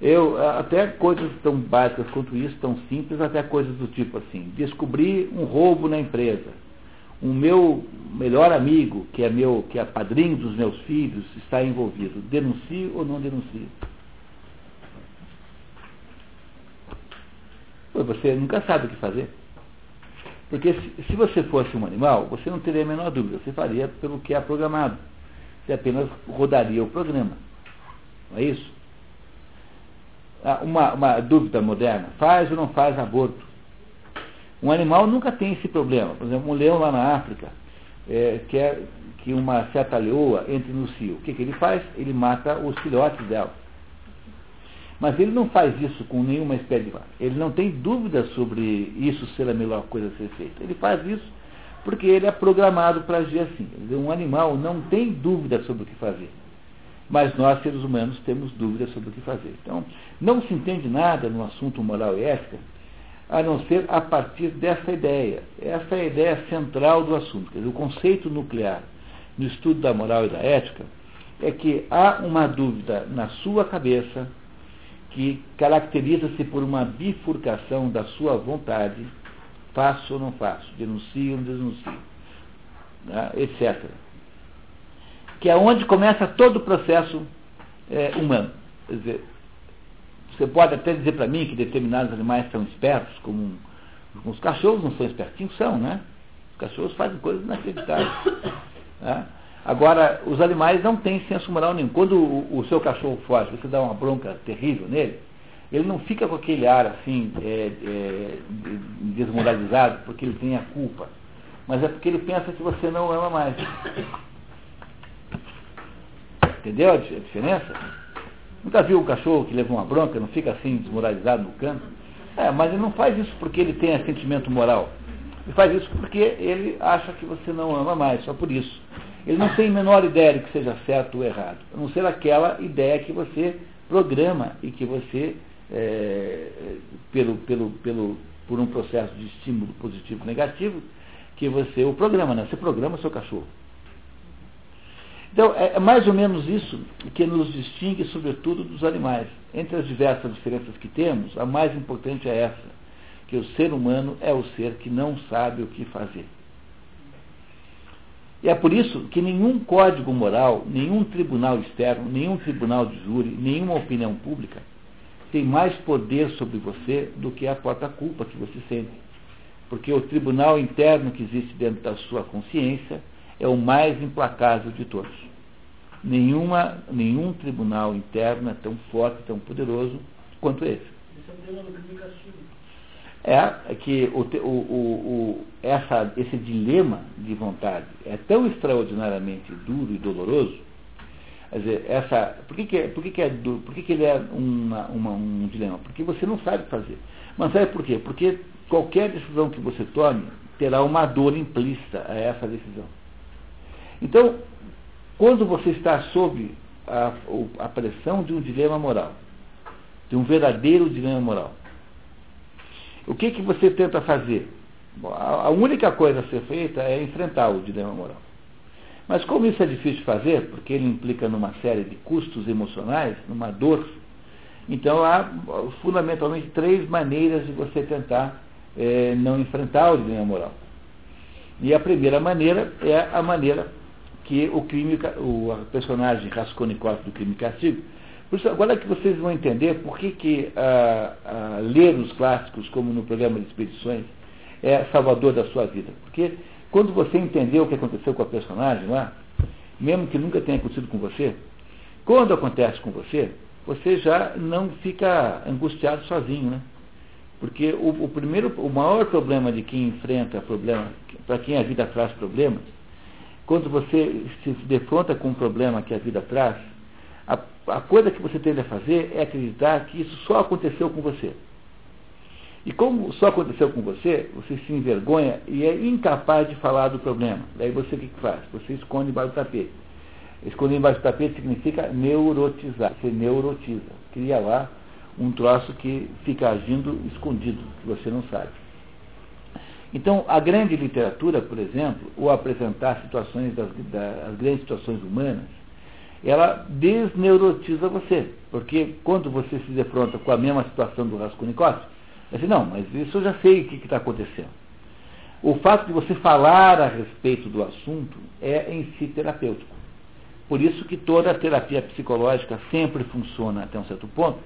Eu, até coisas tão básicas quanto isso, tão simples, até coisas do tipo assim, descobri um roubo na empresa. O meu melhor amigo, que é meu, que é padrinho dos meus filhos, está envolvido. Denuncio ou não denuncio? Você nunca sabe o que fazer. Porque se, se você fosse um animal, você não teria a menor dúvida, você faria pelo que é programado. Você apenas rodaria o programa. Não é isso? Ah, uma, uma dúvida moderna, faz ou não faz aborto? Um animal nunca tem esse problema. Por exemplo, um leão lá na África é, quer que uma certa leoa entre no cio. O que, que ele faz? Ele mata os filhotes dela. Mas ele não faz isso com nenhuma espécie de Ele não tem dúvida sobre isso ser a melhor coisa a ser feita. Ele faz isso porque ele é programado para agir assim. Um animal não tem dúvida sobre o que fazer mas nós, seres humanos, temos dúvidas sobre o que fazer. Então, não se entende nada no assunto moral e ética, a não ser a partir dessa ideia. Essa é a ideia central do assunto. Quer dizer, o conceito nuclear no estudo da moral e da ética é que há uma dúvida na sua cabeça que caracteriza-se por uma bifurcação da sua vontade, faço ou não faço, denuncio ou não denuncio, né, etc que é onde começa todo o processo é, humano. Quer dizer, você pode até dizer para mim que determinados animais são espertos, como os cachorros não são espertinhos, são, né? Os cachorros fazem coisas inacreditáveis. Né? Agora, os animais não têm senso moral nenhum. Quando o, o, seu cachorro foge, você dá uma bronca terrível nele, ele não fica com aquele ar assim, é, é, desmoralizado, porque ele tem a culpa. Mas é porque ele pensa que você não ama mais. Entendeu a diferença? Nunca viu um cachorro que leva uma bronca, não fica assim desmoralizado no canto? É, mas ele não faz isso porque ele tem sentimento moral. Ele faz isso porque ele acha que você não ama mais, só por isso. Ele não tem a menor ideia de que seja certo ou errado, a não ser aquela ideia que você programa e que você, é, pelo, pelo, pelo, por um processo de estímulo positivo negativo, que você o programa, né? Você programa o seu cachorro. Então, é, é mais ou menos isso que nos distingue, sobretudo, dos animais. Entre as diversas diferenças que temos, a mais importante é essa, que o ser humano é o ser que não sabe o que fazer. E é por isso que nenhum código moral, nenhum tribunal externo, nenhum tribunal de júri, nenhuma opinião pública tem mais poder sobre você do que a própria culpa que você sente. Porque o tribunal interno que existe dentro da sua consciência é o mais implacável de todos. Nenhuma, nenhum tribunal interno é tão forte, tão poderoso quanto esse. É, é que o, o, o, essa, esse dilema de vontade é tão extraordinariamente duro e doloroso. Quer dizer, essa, por que, que, é, por que, que, é por que, que ele é uma, uma, um dilema? Porque você não sabe fazer. Mas sabe por quê? Porque qualquer decisão que você tome terá uma dor implícita a essa decisão. Então, quando você está sob a, a pressão de um dilema moral, de um verdadeiro dilema moral, o que, que você tenta fazer? Bom, a, única coisa a ser feita é enfrentar o dilema moral. Mas como isso é difícil de fazer, porque ele implica numa série de custos emocionais, numa dor, então há fundamentalmente três maneiras de você tentar é, não enfrentar o dilema moral. E a primeira maneira é a maneira que o crime, o personagem Raskolnikov do crime castigo isso, agora que vocês vão entender por que, que ah, ah, ler os clássicos, como no programa de expedições, é salvador da sua vida. Porque quando você entendeu o que aconteceu com a personagem lá, mesmo que nunca tenha acontecido com você, quando acontece com você, você já não fica angustiado sozinho, né? Porque o, o primeiro, o maior problema de quem enfrenta problema, para quem a vida traz problemas, quando você se defronta com um problema que a vida traz, a, coisa que você tende a fazer é acreditar que isso só aconteceu com você. E como só aconteceu com você, você se envergonha e é incapaz de falar do problema. Daí você o que, que faz? Você esconde embaixo do tapete. Esconder embaixo do tapete significa neurotizar. Você neurotiza. Cria lá um troço que fica agindo escondido, que você não sabe. Então, a grande literatura, por exemplo, ou apresentar situações das, das grandes situações humanas, ela desneurotiza você. Porque quando você se defronta com a mesma situação do Raskolnikov, você diz, não, mas isso eu já sei o que está acontecendo. O fato de você falar a respeito do assunto é em si terapêutico. Por isso que toda a terapia psicológica sempre funciona até um certo ponto,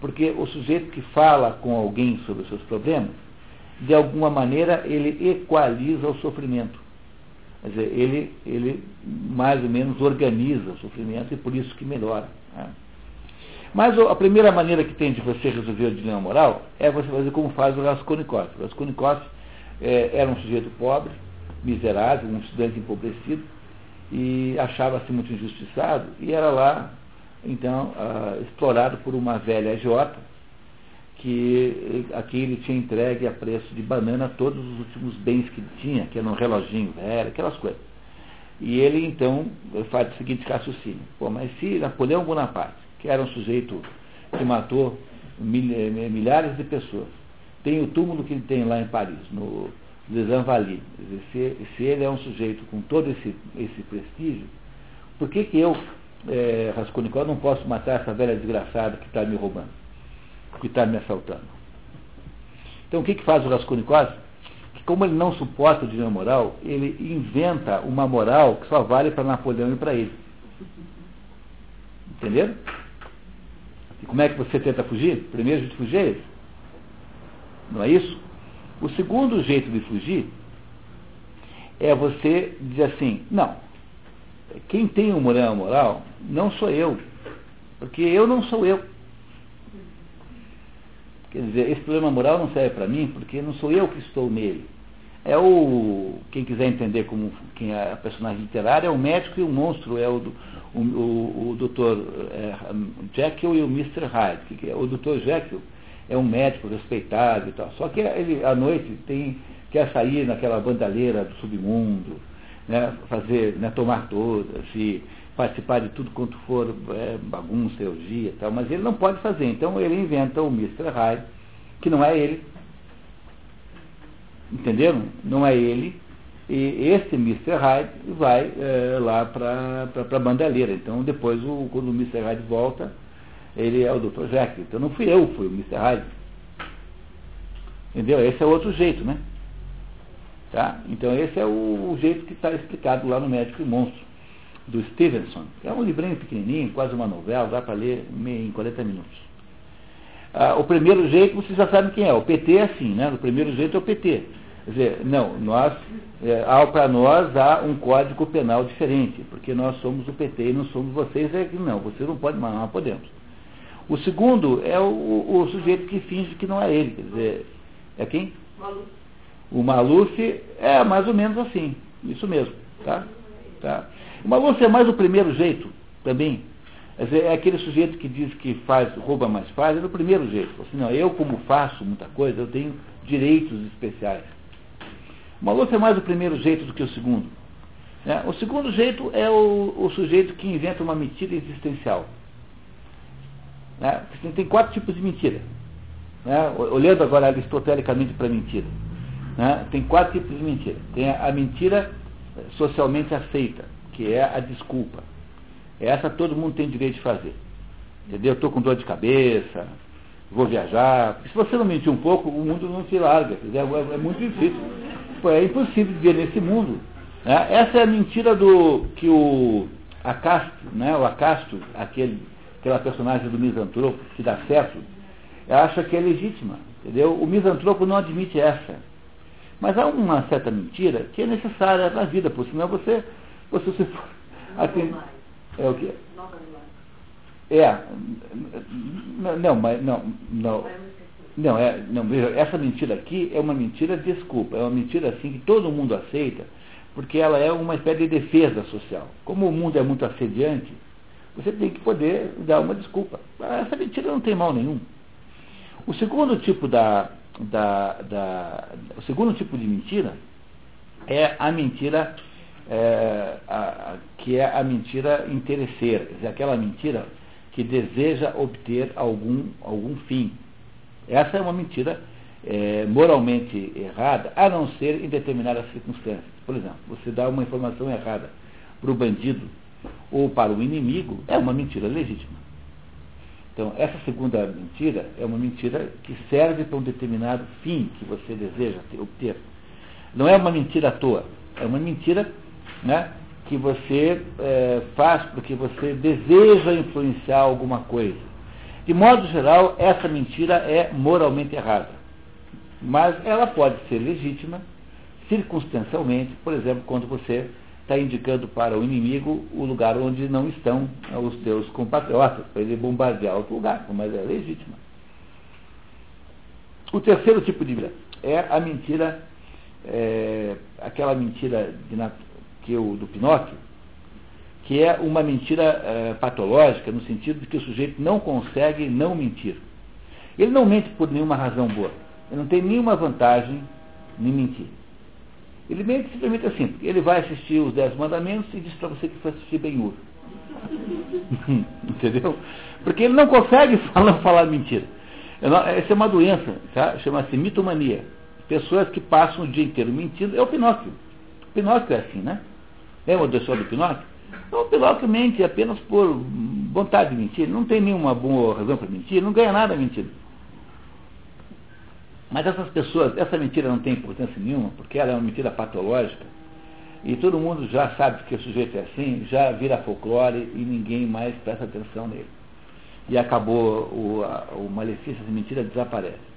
porque o sujeito que fala com alguém sobre os seus problemas, de alguma maneira ele equaliza o sofrimento. Quer dizer, ele, ele mais ou menos organiza o sofrimento e por isso que melhora. Né? Mas a primeira maneira que tem de você resolver o dilema moral é você fazer como faz o Raskolnikov. O Raskolnikov é, era um sujeito pobre, miserável, um estudante empobrecido, e achava-se muito injustiçado, e era lá, então, uh, explorado por uma velha agiota, que aqui ele tinha entregue a preço de banana todos os últimos bens que ele tinha, que era um reloginho velho, aquelas coisas. E ele então faz o seguinte raciocínio, pô, mas se Napoleão Bonaparte, que era um sujeito que matou eh, milhares de pessoas, tem o túmulo que ele tem lá em Paris, no Les Invalides, se, se ele é um sujeito com todo esse, esse prestígio, por que, que eu, é, Raskolnikov, não posso matar essa velha desgraçada que está me roubando? Que está me assaltando. Então o que, que faz o Raskolnikov? Que como ele não suporta o dilema moral, ele inventa uma moral que só vale para Napoleão e para ele. Entenderam? E como é que você tenta fugir? O primeiro jeito de fugir é esse. Não é isso? O segundo jeito de fugir é você dizer assim, não, quem tem o moral moral não sou eu, porque eu não sou eu. Quer dizer, esse problema moral não serve para mim porque não sou eu que estou nele. É o. Quem quiser entender como quem é a personagem literária, é o médico e o monstro, é o, o, o, o Dr. É, Jekyll e o Mr. Hyde. Que é, o Dr. Jekyll é um médico respeitado e tal. Só que ele, à noite, tem, quer sair naquela bandalheira do submundo, né, fazer, né, tomar todas, e participar de tudo quanto for é, bagunça, orgia tal, mas ele não pode fazer. Então ele inventa o Mr. Hyde, que não é ele. Entenderam? Não é ele. E esse Mr. Hyde vai é, lá para a bandalheira. Então depois, o, quando o Mr. Hyde volta, ele é o Dr. Jack. Então não fui eu, fui o Mr. Hyde. Entendeu? Esse é outro jeito, né? Tá? Então esse é o, o jeito que está explicado lá no Médico e Monstro do Stevenson. É um livrinho pequenininho, quase uma novela, dá para ler em 40 minutos. Ah, o primeiro jeito, vocês já sabem quem é. O PT é assim, né? O primeiro jeito é o PT. Quer dizer, não, nós, é, para nós há um código penal diferente, porque nós somos o PT e não somos vocês, é que não, vocês não podem, mas nós podemos. O segundo é o, o, sujeito que finge que não é ele, quer dizer, é quem? Maluf. O Maluf é mais ou menos assim, isso mesmo, tá? tá? O Maluf é mais o primeiro jeito também. É aquele sujeito que diz que faz, rouba mais faz, é do primeiro jeito. Assim, não, eu como faço muita coisa, eu tenho direitos especiais. O Maluf é mais o primeiro jeito do que o segundo. Né? O segundo jeito é o, o, sujeito que inventa uma mentira existencial. Né? Tem quatro tipos de mentira. Né? Olhando agora aristotelicamente para a mentira. Tem quatro tipos de mentira. Tem a, a mentira socialmente aceita que é a desculpa. Essa todo mundo tem direito de fazer. Entendeu? Estou com dor de cabeça, vou viajar. Se você não mentir um pouco, o mundo não te larga. É, é muito difícil. É impossível viver nesse mundo. Né? Essa é a mentira do que o Acasto, né? o Acasto, aquele, aquela personagem do misantropo, que dá certo, acha que é legítima. Entendeu? O misantropo não admite essa. Mas há uma certa mentira que é necessária na vida, porque senão você você se for. Assim, é o quê? É. Não, mas não, não. Não, é, não, veja, essa mentira aqui é uma mentira desculpa, é uma mentira assim que todo mundo aceita, porque ela é uma espécie de defesa social. Como o mundo é muito assediante, você tem que poder dar uma desculpa. Essa mentira não tem mal nenhum. O segundo tipo da, da, da o segundo tipo de mentira é a mentira é, a, que é a mentira interesseira, quer dizer, aquela mentira que deseja obter algum, algum fim. Essa é uma mentira é, moralmente errada, a não ser em determinadas circunstâncias. Por exemplo, você dá uma informação errada para o bandido ou para o inimigo, é uma mentira legítima. Então, essa segunda mentira é uma mentira que serve para um determinado fim que você deseja obter. Não é uma mentira à toa, é uma mentira né, que você é, faz porque você deseja influenciar alguma coisa. De modo geral, essa mentira é moralmente errada. Mas ela pode ser legítima circunstancialmente, por exemplo, quando você está indicando para o inimigo o lugar onde não estão os teus compatriotas, para ele bombardear outro lugar, mas é legítima. O terceiro tipo de mentira é a mentira, é, aquela mentira de, que o do Pinóquio, que é uma mentira é, patológica, no sentido de que o sujeito não consegue não mentir. Ele não mente por nenhuma razão boa. Ele não tem nenhuma vantagem em mentir. Ele mente simplesmente assim, porque ele vai assistir os Dez Mandamentos e diz para você que foi assistir Ben-Hur. Entendeu? Porque ele não consegue falar, falar mentira. Essa é uma doença, tá? chama-se mitomania. Pessoas que passam o dia inteiro mentindo, é o Pinóquio. O Pinóquio é assim, né? Lembra do história do Pinóquio? Então, o Pinóquio mente apenas por vontade de mentir. Não tem nenhuma boa razão para mentir, não ganha nada mentindo. Mas essas pessoas, essa mentira não tem importância nenhuma, porque ela é uma mentira patológica. E todo mundo já sabe que o sujeito é assim, já vira folclore e ninguém mais presta atenção nele. E acabou o, o malefício de mentira desaparece.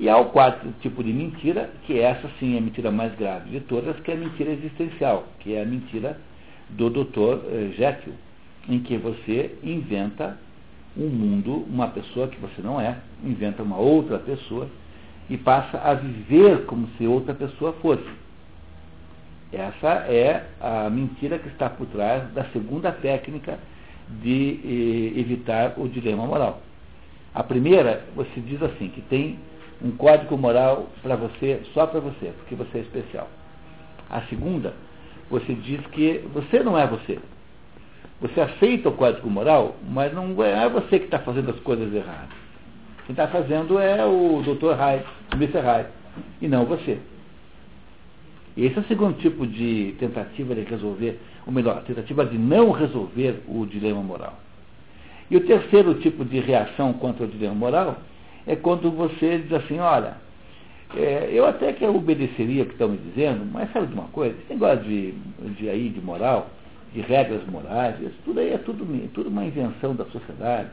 E há o quarto tipo de mentira, que essa sim é a mentira mais grave de todas, que é a mentira existencial, que é a mentira do Dr. Eh, Jekyll, em que você inventa um mundo, uma pessoa que você não é, inventa uma outra pessoa e passa a viver como se outra pessoa fosse. Essa é a mentira que está por trás da segunda técnica de eh, evitar o dilema moral. A primeira, você diz assim, que tem um código moral para você, só para você, porque você é especial. A segunda, você diz que você não é você. Você aceita o código moral, mas não é você que está fazendo as coisas erradas. Quem está fazendo é o Dr. Hyde, o Mr. Hyde, e não você. Esse é o segundo tipo de tentativa de resolver, ou melhor, tentativa de não resolver o dilema moral. E o terceiro tipo de reação contra o dilema moral é quando você diz assim, olha, é, eu até que obedeceria o que estão me dizendo, mas sabe de uma coisa? Esse negócio de, de, aí, de moral, de regras morais, isso tudo aí é tudo, tudo uma invenção da sociedade.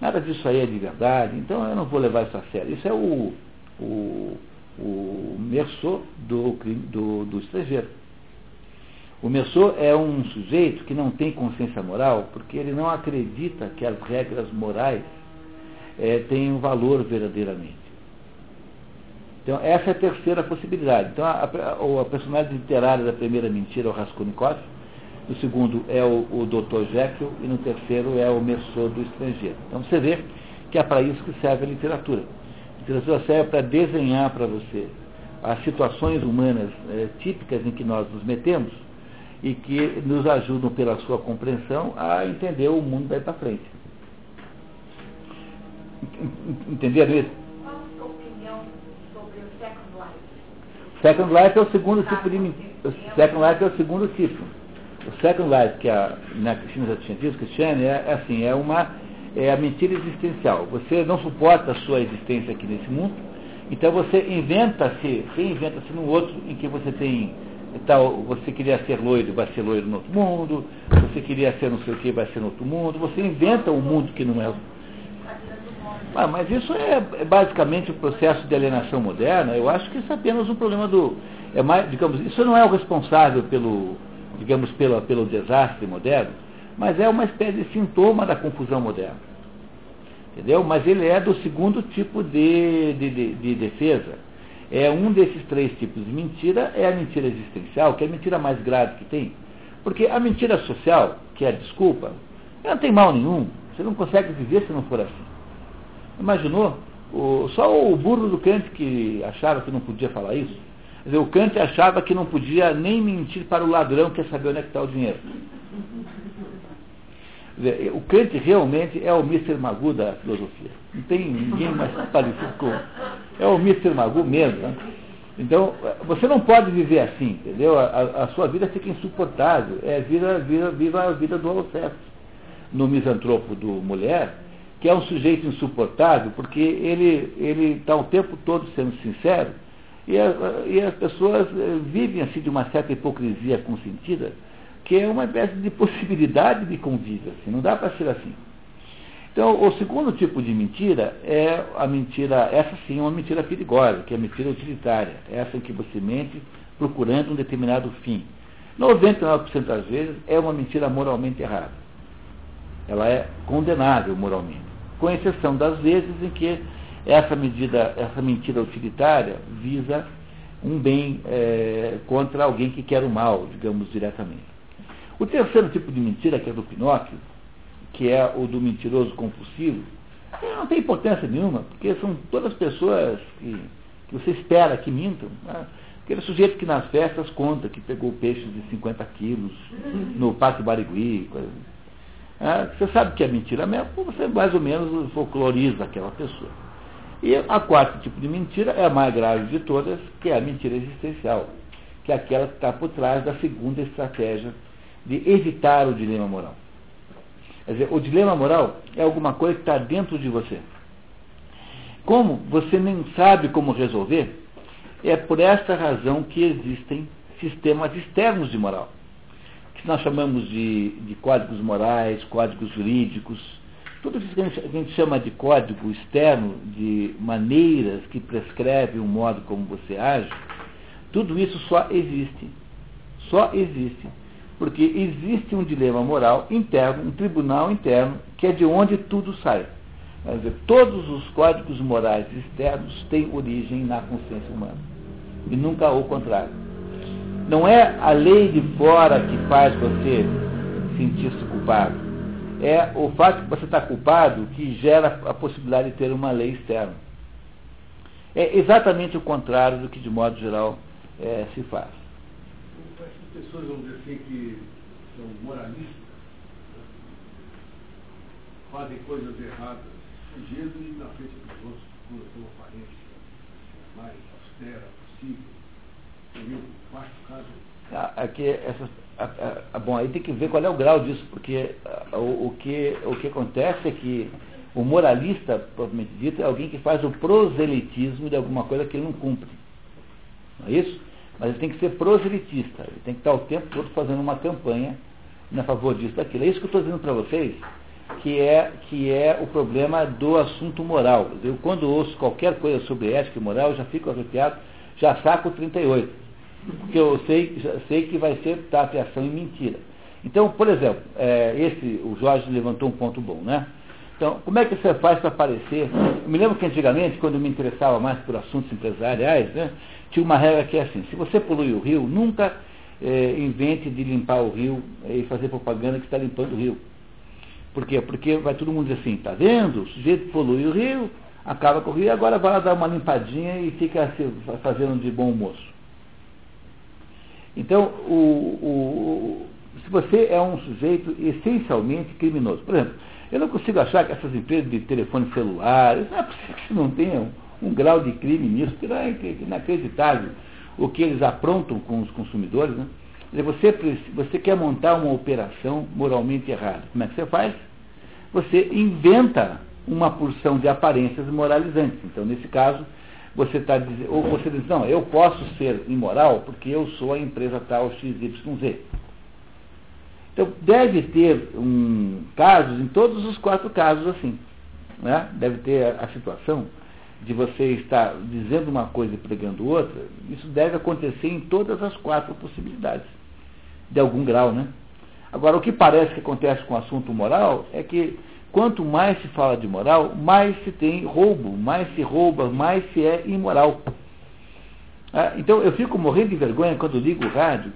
Nada disso aí é de verdade, então eu não vou levar isso a sério. Isso é o, o, o Merceau do, do, do estrangeiro. O Merceau é um sujeito que não tem consciência moral porque ele não acredita que as regras morais é, têm um valor verdadeiramente. Então, essa é a terceira possibilidade. Então, a, a, a personagem literária da primeira mentira é o Raskolnikov, no segundo é o, o Dr. Jekyll e no terceiro é o Merceau do estrangeiro. Então, você vê que é para isso que serve a literatura. A literatura serve para desenhar para você as situações humanas é, típicas em que nós nos metemos e que nos ajudam, pela sua compreensão, a entender o mundo daí para frente. Entenderam isso? Second Life é o segundo tipo de o Second Life é o segundo tipo. O Second Life, que a, na Cristina já tinha dito, Cristiane, é, é assim, é uma é a mentira existencial. Você não suporta a sua existência aqui nesse mundo, então você inventa-se, reinventa-se num outro em que você tem tal, você queria ser loiro, vai ser loiro no outro mundo, você queria ser não sei o que, vai ser no outro mundo, você inventa um mundo que não é ah, mas isso é, é, basicamente o processo de alienação moderna. Eu acho que isso é apenas um problema do. É mais, digamos, isso não é o responsável pelo, digamos, pelo desastre moderno, mas é uma espécie de sintoma da confusão moderna. Entendeu? Mas ele é do segundo tipo de, de, de, de defesa. É um desses três tipos de mentira, é a mentira existencial, que é a mentira mais grave que tem. Porque a mentira social, que é a desculpa, ela não tem mal nenhum. Você não consegue viver se não for assim. Imaginou? O, só o burro do Kant que achava que não podia falar isso. Dizer, o Kant achava que não podia nem mentir para o ladrão que quer saber onde é que está o dinheiro. Dizer, o Kant realmente é o Mr. Magoo da filosofia. Não tem ninguém mais parecido com. É o Mr. Magoo mesmo. Né? Então, você não pode viver assim, entendeu? A, a sua vida fica insuportável. É vida, vida, viva a vida do Alceste. No misantropo do mulher, que é um sujeito insuportável, porque ele está o tempo todo sendo sincero, e, a, e, as pessoas eh, vivem assim de uma certa hipocrisia consentida, que é uma espécie de possibilidade de convívio, assim, não dá para ser assim. Então, o segundo tipo de mentira é a mentira, essa sim é uma mentira perigosa, que é a mentira utilitária, essa em que você mente procurando um determinado fim. 99% das vezes é uma mentira moralmente errada. Ela é condenável moralmente com exceção das vezes em que essa medida, essa mentira utilitária visa um bem é, contra alguém que quer o mal, digamos diretamente. O terceiro tipo de mentira, que é do Pinóquio, que é o do mentiroso compulsivo, não tem importância nenhuma, porque são todas pessoas que, que você espera que mintam. Né? Aquele sujeito que nas festas conta que pegou peixes de 50 quilos no Pátio Barigui, coisa, é, você sabe que é mentira mesmo, você mais ou menos folcloriza aquela pessoa. E a quarto tipo de mentira é a mais grave de todas, que é a mentira existencial, que é aquela que está por trás da segunda estratégia de evitar o dilema moral. Quer dizer, o dilema moral é alguma coisa que está dentro de você. Como você nem sabe como resolver, é por essa razão que existem sistemas externos de moral que nós chamamos de, de códigos morais, códigos jurídicos, tudo isso que a, gente, chama de código externo, de maneiras que prescrevem o modo como você age, tudo isso só existe. Só existe. Porque existe um dilema moral interno, um tribunal interno, que é de onde tudo sai. Quer dizer, todos os códigos morais externos têm origem na consciência humana. E nunca o contrário. Não é a lei de fora que faz você sentir-se culpado. É o fato de você está culpado que gera a possibilidade de ter uma lei externa. É exatamente o contrário do que, de modo geral, é, se faz. As pessoas, dizer assim, que são moralistas, fazem coisas erradas, fugindo e na frente dos outros, aparência mais austera possível. Caso. Aqui, essas, a, a, bom, aí tem que ver qual é o grau disso, porque a, o, o, que, o que acontece é que o moralista, propriamente dito, é alguém que faz o proselitismo de alguma coisa que ele não cumpre. Não é isso? Mas ele tem que ser proselitista, ele tem que estar o tempo todo fazendo uma campanha a favor disso, daquilo. É isso que eu estou dizendo para vocês, que é, que é o problema do assunto moral. Eu, quando ouço qualquer coisa sobre ética e moral, já fico arrepiado, já saco 38. Porque eu sei, sei que vai ser tapeação e mentira. Então, por exemplo, é, esse, o Jorge levantou um ponto bom, né? Então, como é que você faz para aparecer? Eu me lembro que antigamente, quando eu me interessava mais por assuntos empresariais, né, tinha uma regra que é assim, se você polui o rio, nunca é, invente de limpar o rio e fazer propaganda que está limpando o rio. Por quê? Porque vai todo mundo dizer assim, tá vendo? O sujeito polui o rio, acaba com o rio, agora vai lá dar uma limpadinha e fica fazendo de bom moço. Então, o, o, se você é um sujeito essencialmente criminoso, por exemplo, eu não consigo achar que essas empresas de telefone celular, não é possível que não tenham um, um grau de crime nisso, que é inacreditável o que eles aprontam com os consumidores. Né? Você, você quer montar uma operação moralmente errada. Como é que você faz? Você inventa uma porção de aparências moralizantes. Então, nesse caso, você está dizendo, ou você diz, não, eu posso ser imoral porque eu sou a empresa tal XYZ. Então, deve ter um, casos, em todos os quatro casos assim. Né? Deve ter a, a situação de você estar dizendo uma coisa e pregando outra, isso deve acontecer em todas as quatro possibilidades, de algum grau, né? Agora, o que parece que acontece com o assunto moral é que quanto mais se fala de moral, mais se tem roubo, mais se rouba, mais se é imoral. Ah, então, eu fico morrendo de vergonha quando ligo o rádio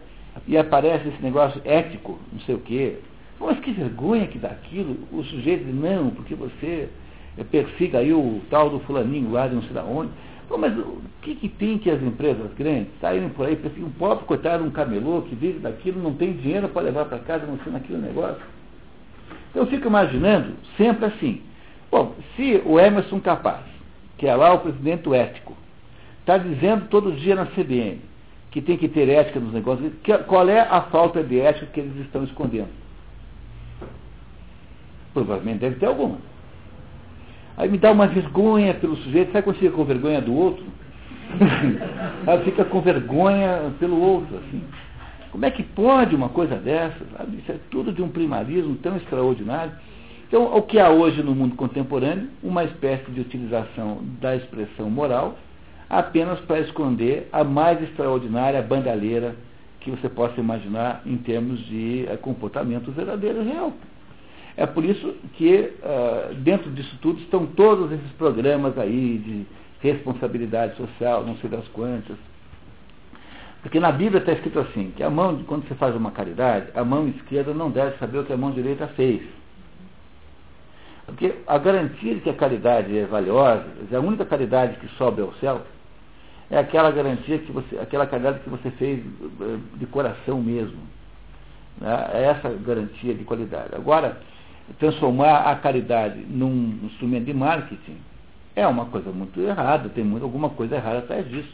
e aparece esse negócio ético, não sei o quê. Mas que vergonha que dá aquilo. O sujeito diz, não, porque você persiga aí o tal do fulaninho lá de não sei da onde. Pô, mas o que, que tem que as empresas grandes saírem por aí, perseguir um pobre coitado, um camelô que vive daquilo, não tem dinheiro para levar para casa, não sei naquele negócio. Eu fico imaginando sempre assim. Bom, se o Emerson Capaz, que é lá o presidente ético, está dizendo todo dia na CBN que tem que ter ética nos negócios, que, qual é a falta de ética que eles estão escondendo? Provavelmente deve ter alguma. Aí me dá uma vergonha pelo sujeito, sabe quando fica com vergonha do outro? Ela fica com vergonha pelo outro, assim. Como é que pode uma coisa dessa? Sabe? Isso é tudo de um primarismo tão extraordinário. Então, o que há hoje no mundo contemporâneo? Uma espécie de utilização da expressão moral apenas para esconder a mais extraordinária bandalheira que você possa imaginar em termos de eh, comportamento verdadeiro e real. É por isso que uh, dentro disso tudo estão todos esses programas aí de responsabilidade social, não sei das quantas. Porque na Bíblia está escrito assim, que a mão, quando você faz uma caridade, a mão esquerda não deve saber o que a mão direita fez. Porque a garantia de que a caridade é valiosa, a única caridade que sobe ao céu, é aquela garantia que você, aquela caridade que você fez eh, de coração mesmo. Né? É essa garantia de qualidade. Agora, transformar a caridade num instrumento de marketing é uma coisa muito errada, tem muito, alguma coisa errada atrás disso.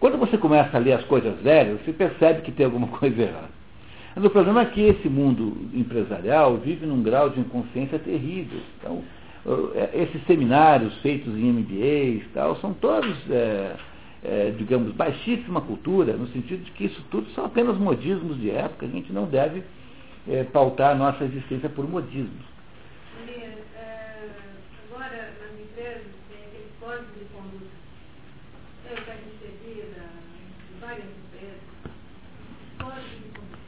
Quando você começa a ler as coisas velhas, você percebe que tem alguma coisa errada. Mas o problema é que esse mundo empresarial vive num grau de inconsciência terrível. Então, é, esses seminários feitos em MBAs tal, são todos, é, é, digamos, baixíssima cultura, no sentido de que isso tudo são apenas modismos de época, a gente não deve é, pautar a nossa existência por modismos. É, agora, nas empresas, tem aquele código de conduta. Eu já recebi de várias empresas. Código de conduta.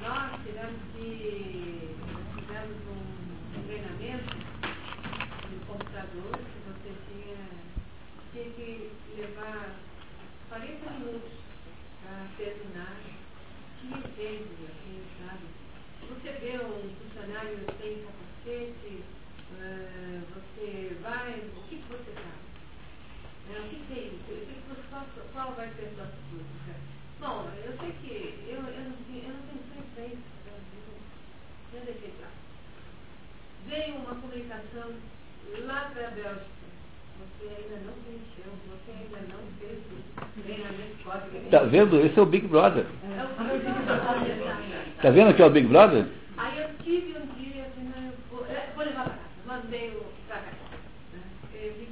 Nós tivemos que. fizemos um treinamento no computador que você tinha, tinha que levar 40 minutos para terminar. Tinha tempo você vê um funcionário sem capacete, uh, você vai, o que, que você faz? É, o que, que é isso? Eu sei que qual, vai ser a sua atitude? Bom, eu sei que eu, eu, não, eu não tenho tempo para isso, eu deixei claro. Veio uma comunicação lá para a Bélgica. Você ainda não preencheu, você ainda não fez o treinamento código. Tá vendo? Esse é o Big Brother. É o Tá vendo que é o Big Brother? Aí eu tive um dia, assim, eu vou, é, vou levar para casa. Mandei o para casa. Eu.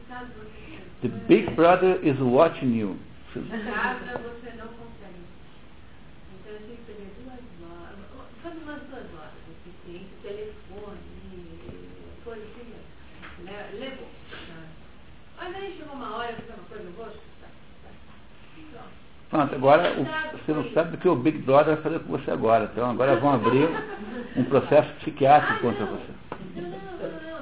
The Big Brother is watching you. Casa você não consegue. Então eu tive que perder duas horas. Foi umas duas horas, assim, tem telefone, coisa assim, né? Levou. né? Mas aí chegou uma hora, fiz uma coisa, eu vou escutar. Pronto. Agora o- você não sabe o que o Big Brother vai fazer com você agora. Então agora vão abrir um processo psiquiátrico contra você. Não, não,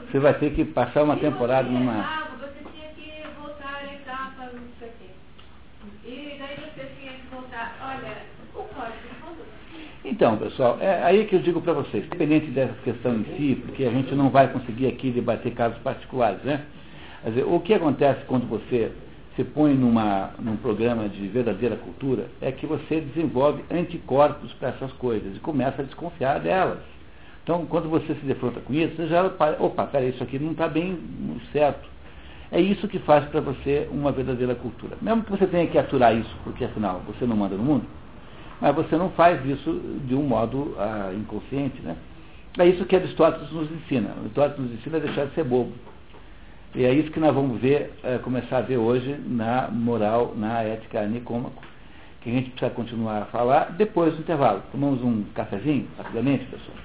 não. Você vai ter que passar uma temporada você numa. errava, você tinha que voltar a etapa, não sei o quê. E daí você tinha que voltar, olha, o código de conduta. Então, pessoal, é aí que eu digo para vocês, independente dessa questão em si, porque a gente não vai conseguir aqui debater casos particulares, né? Quer dizer, o que acontece quando você se põe numa, num programa de verdadeira cultura é que você desenvolve anticorpos para essas coisas e começa a desconfiar delas. Então, quando você se defronta com isso, você já, opa, peraí, isso aqui não está bem certo. É isso que faz para você uma verdadeira cultura. Mesmo que você tenha que aturar isso, porque afinal você não manda no mundo, mas você não faz isso de um modo ah, inconsciente, né? É isso que Aristóteles nos ensina. Aristóteles nos ensina a deixar de ser bobo. E é isso que nós vamos ver, eh, começar a ver hoje na moral, na ética nicômaco, que a gente precisa continuar a falar depois do intervalo. Tomamos um cafezinho, rapidamente, pessoal.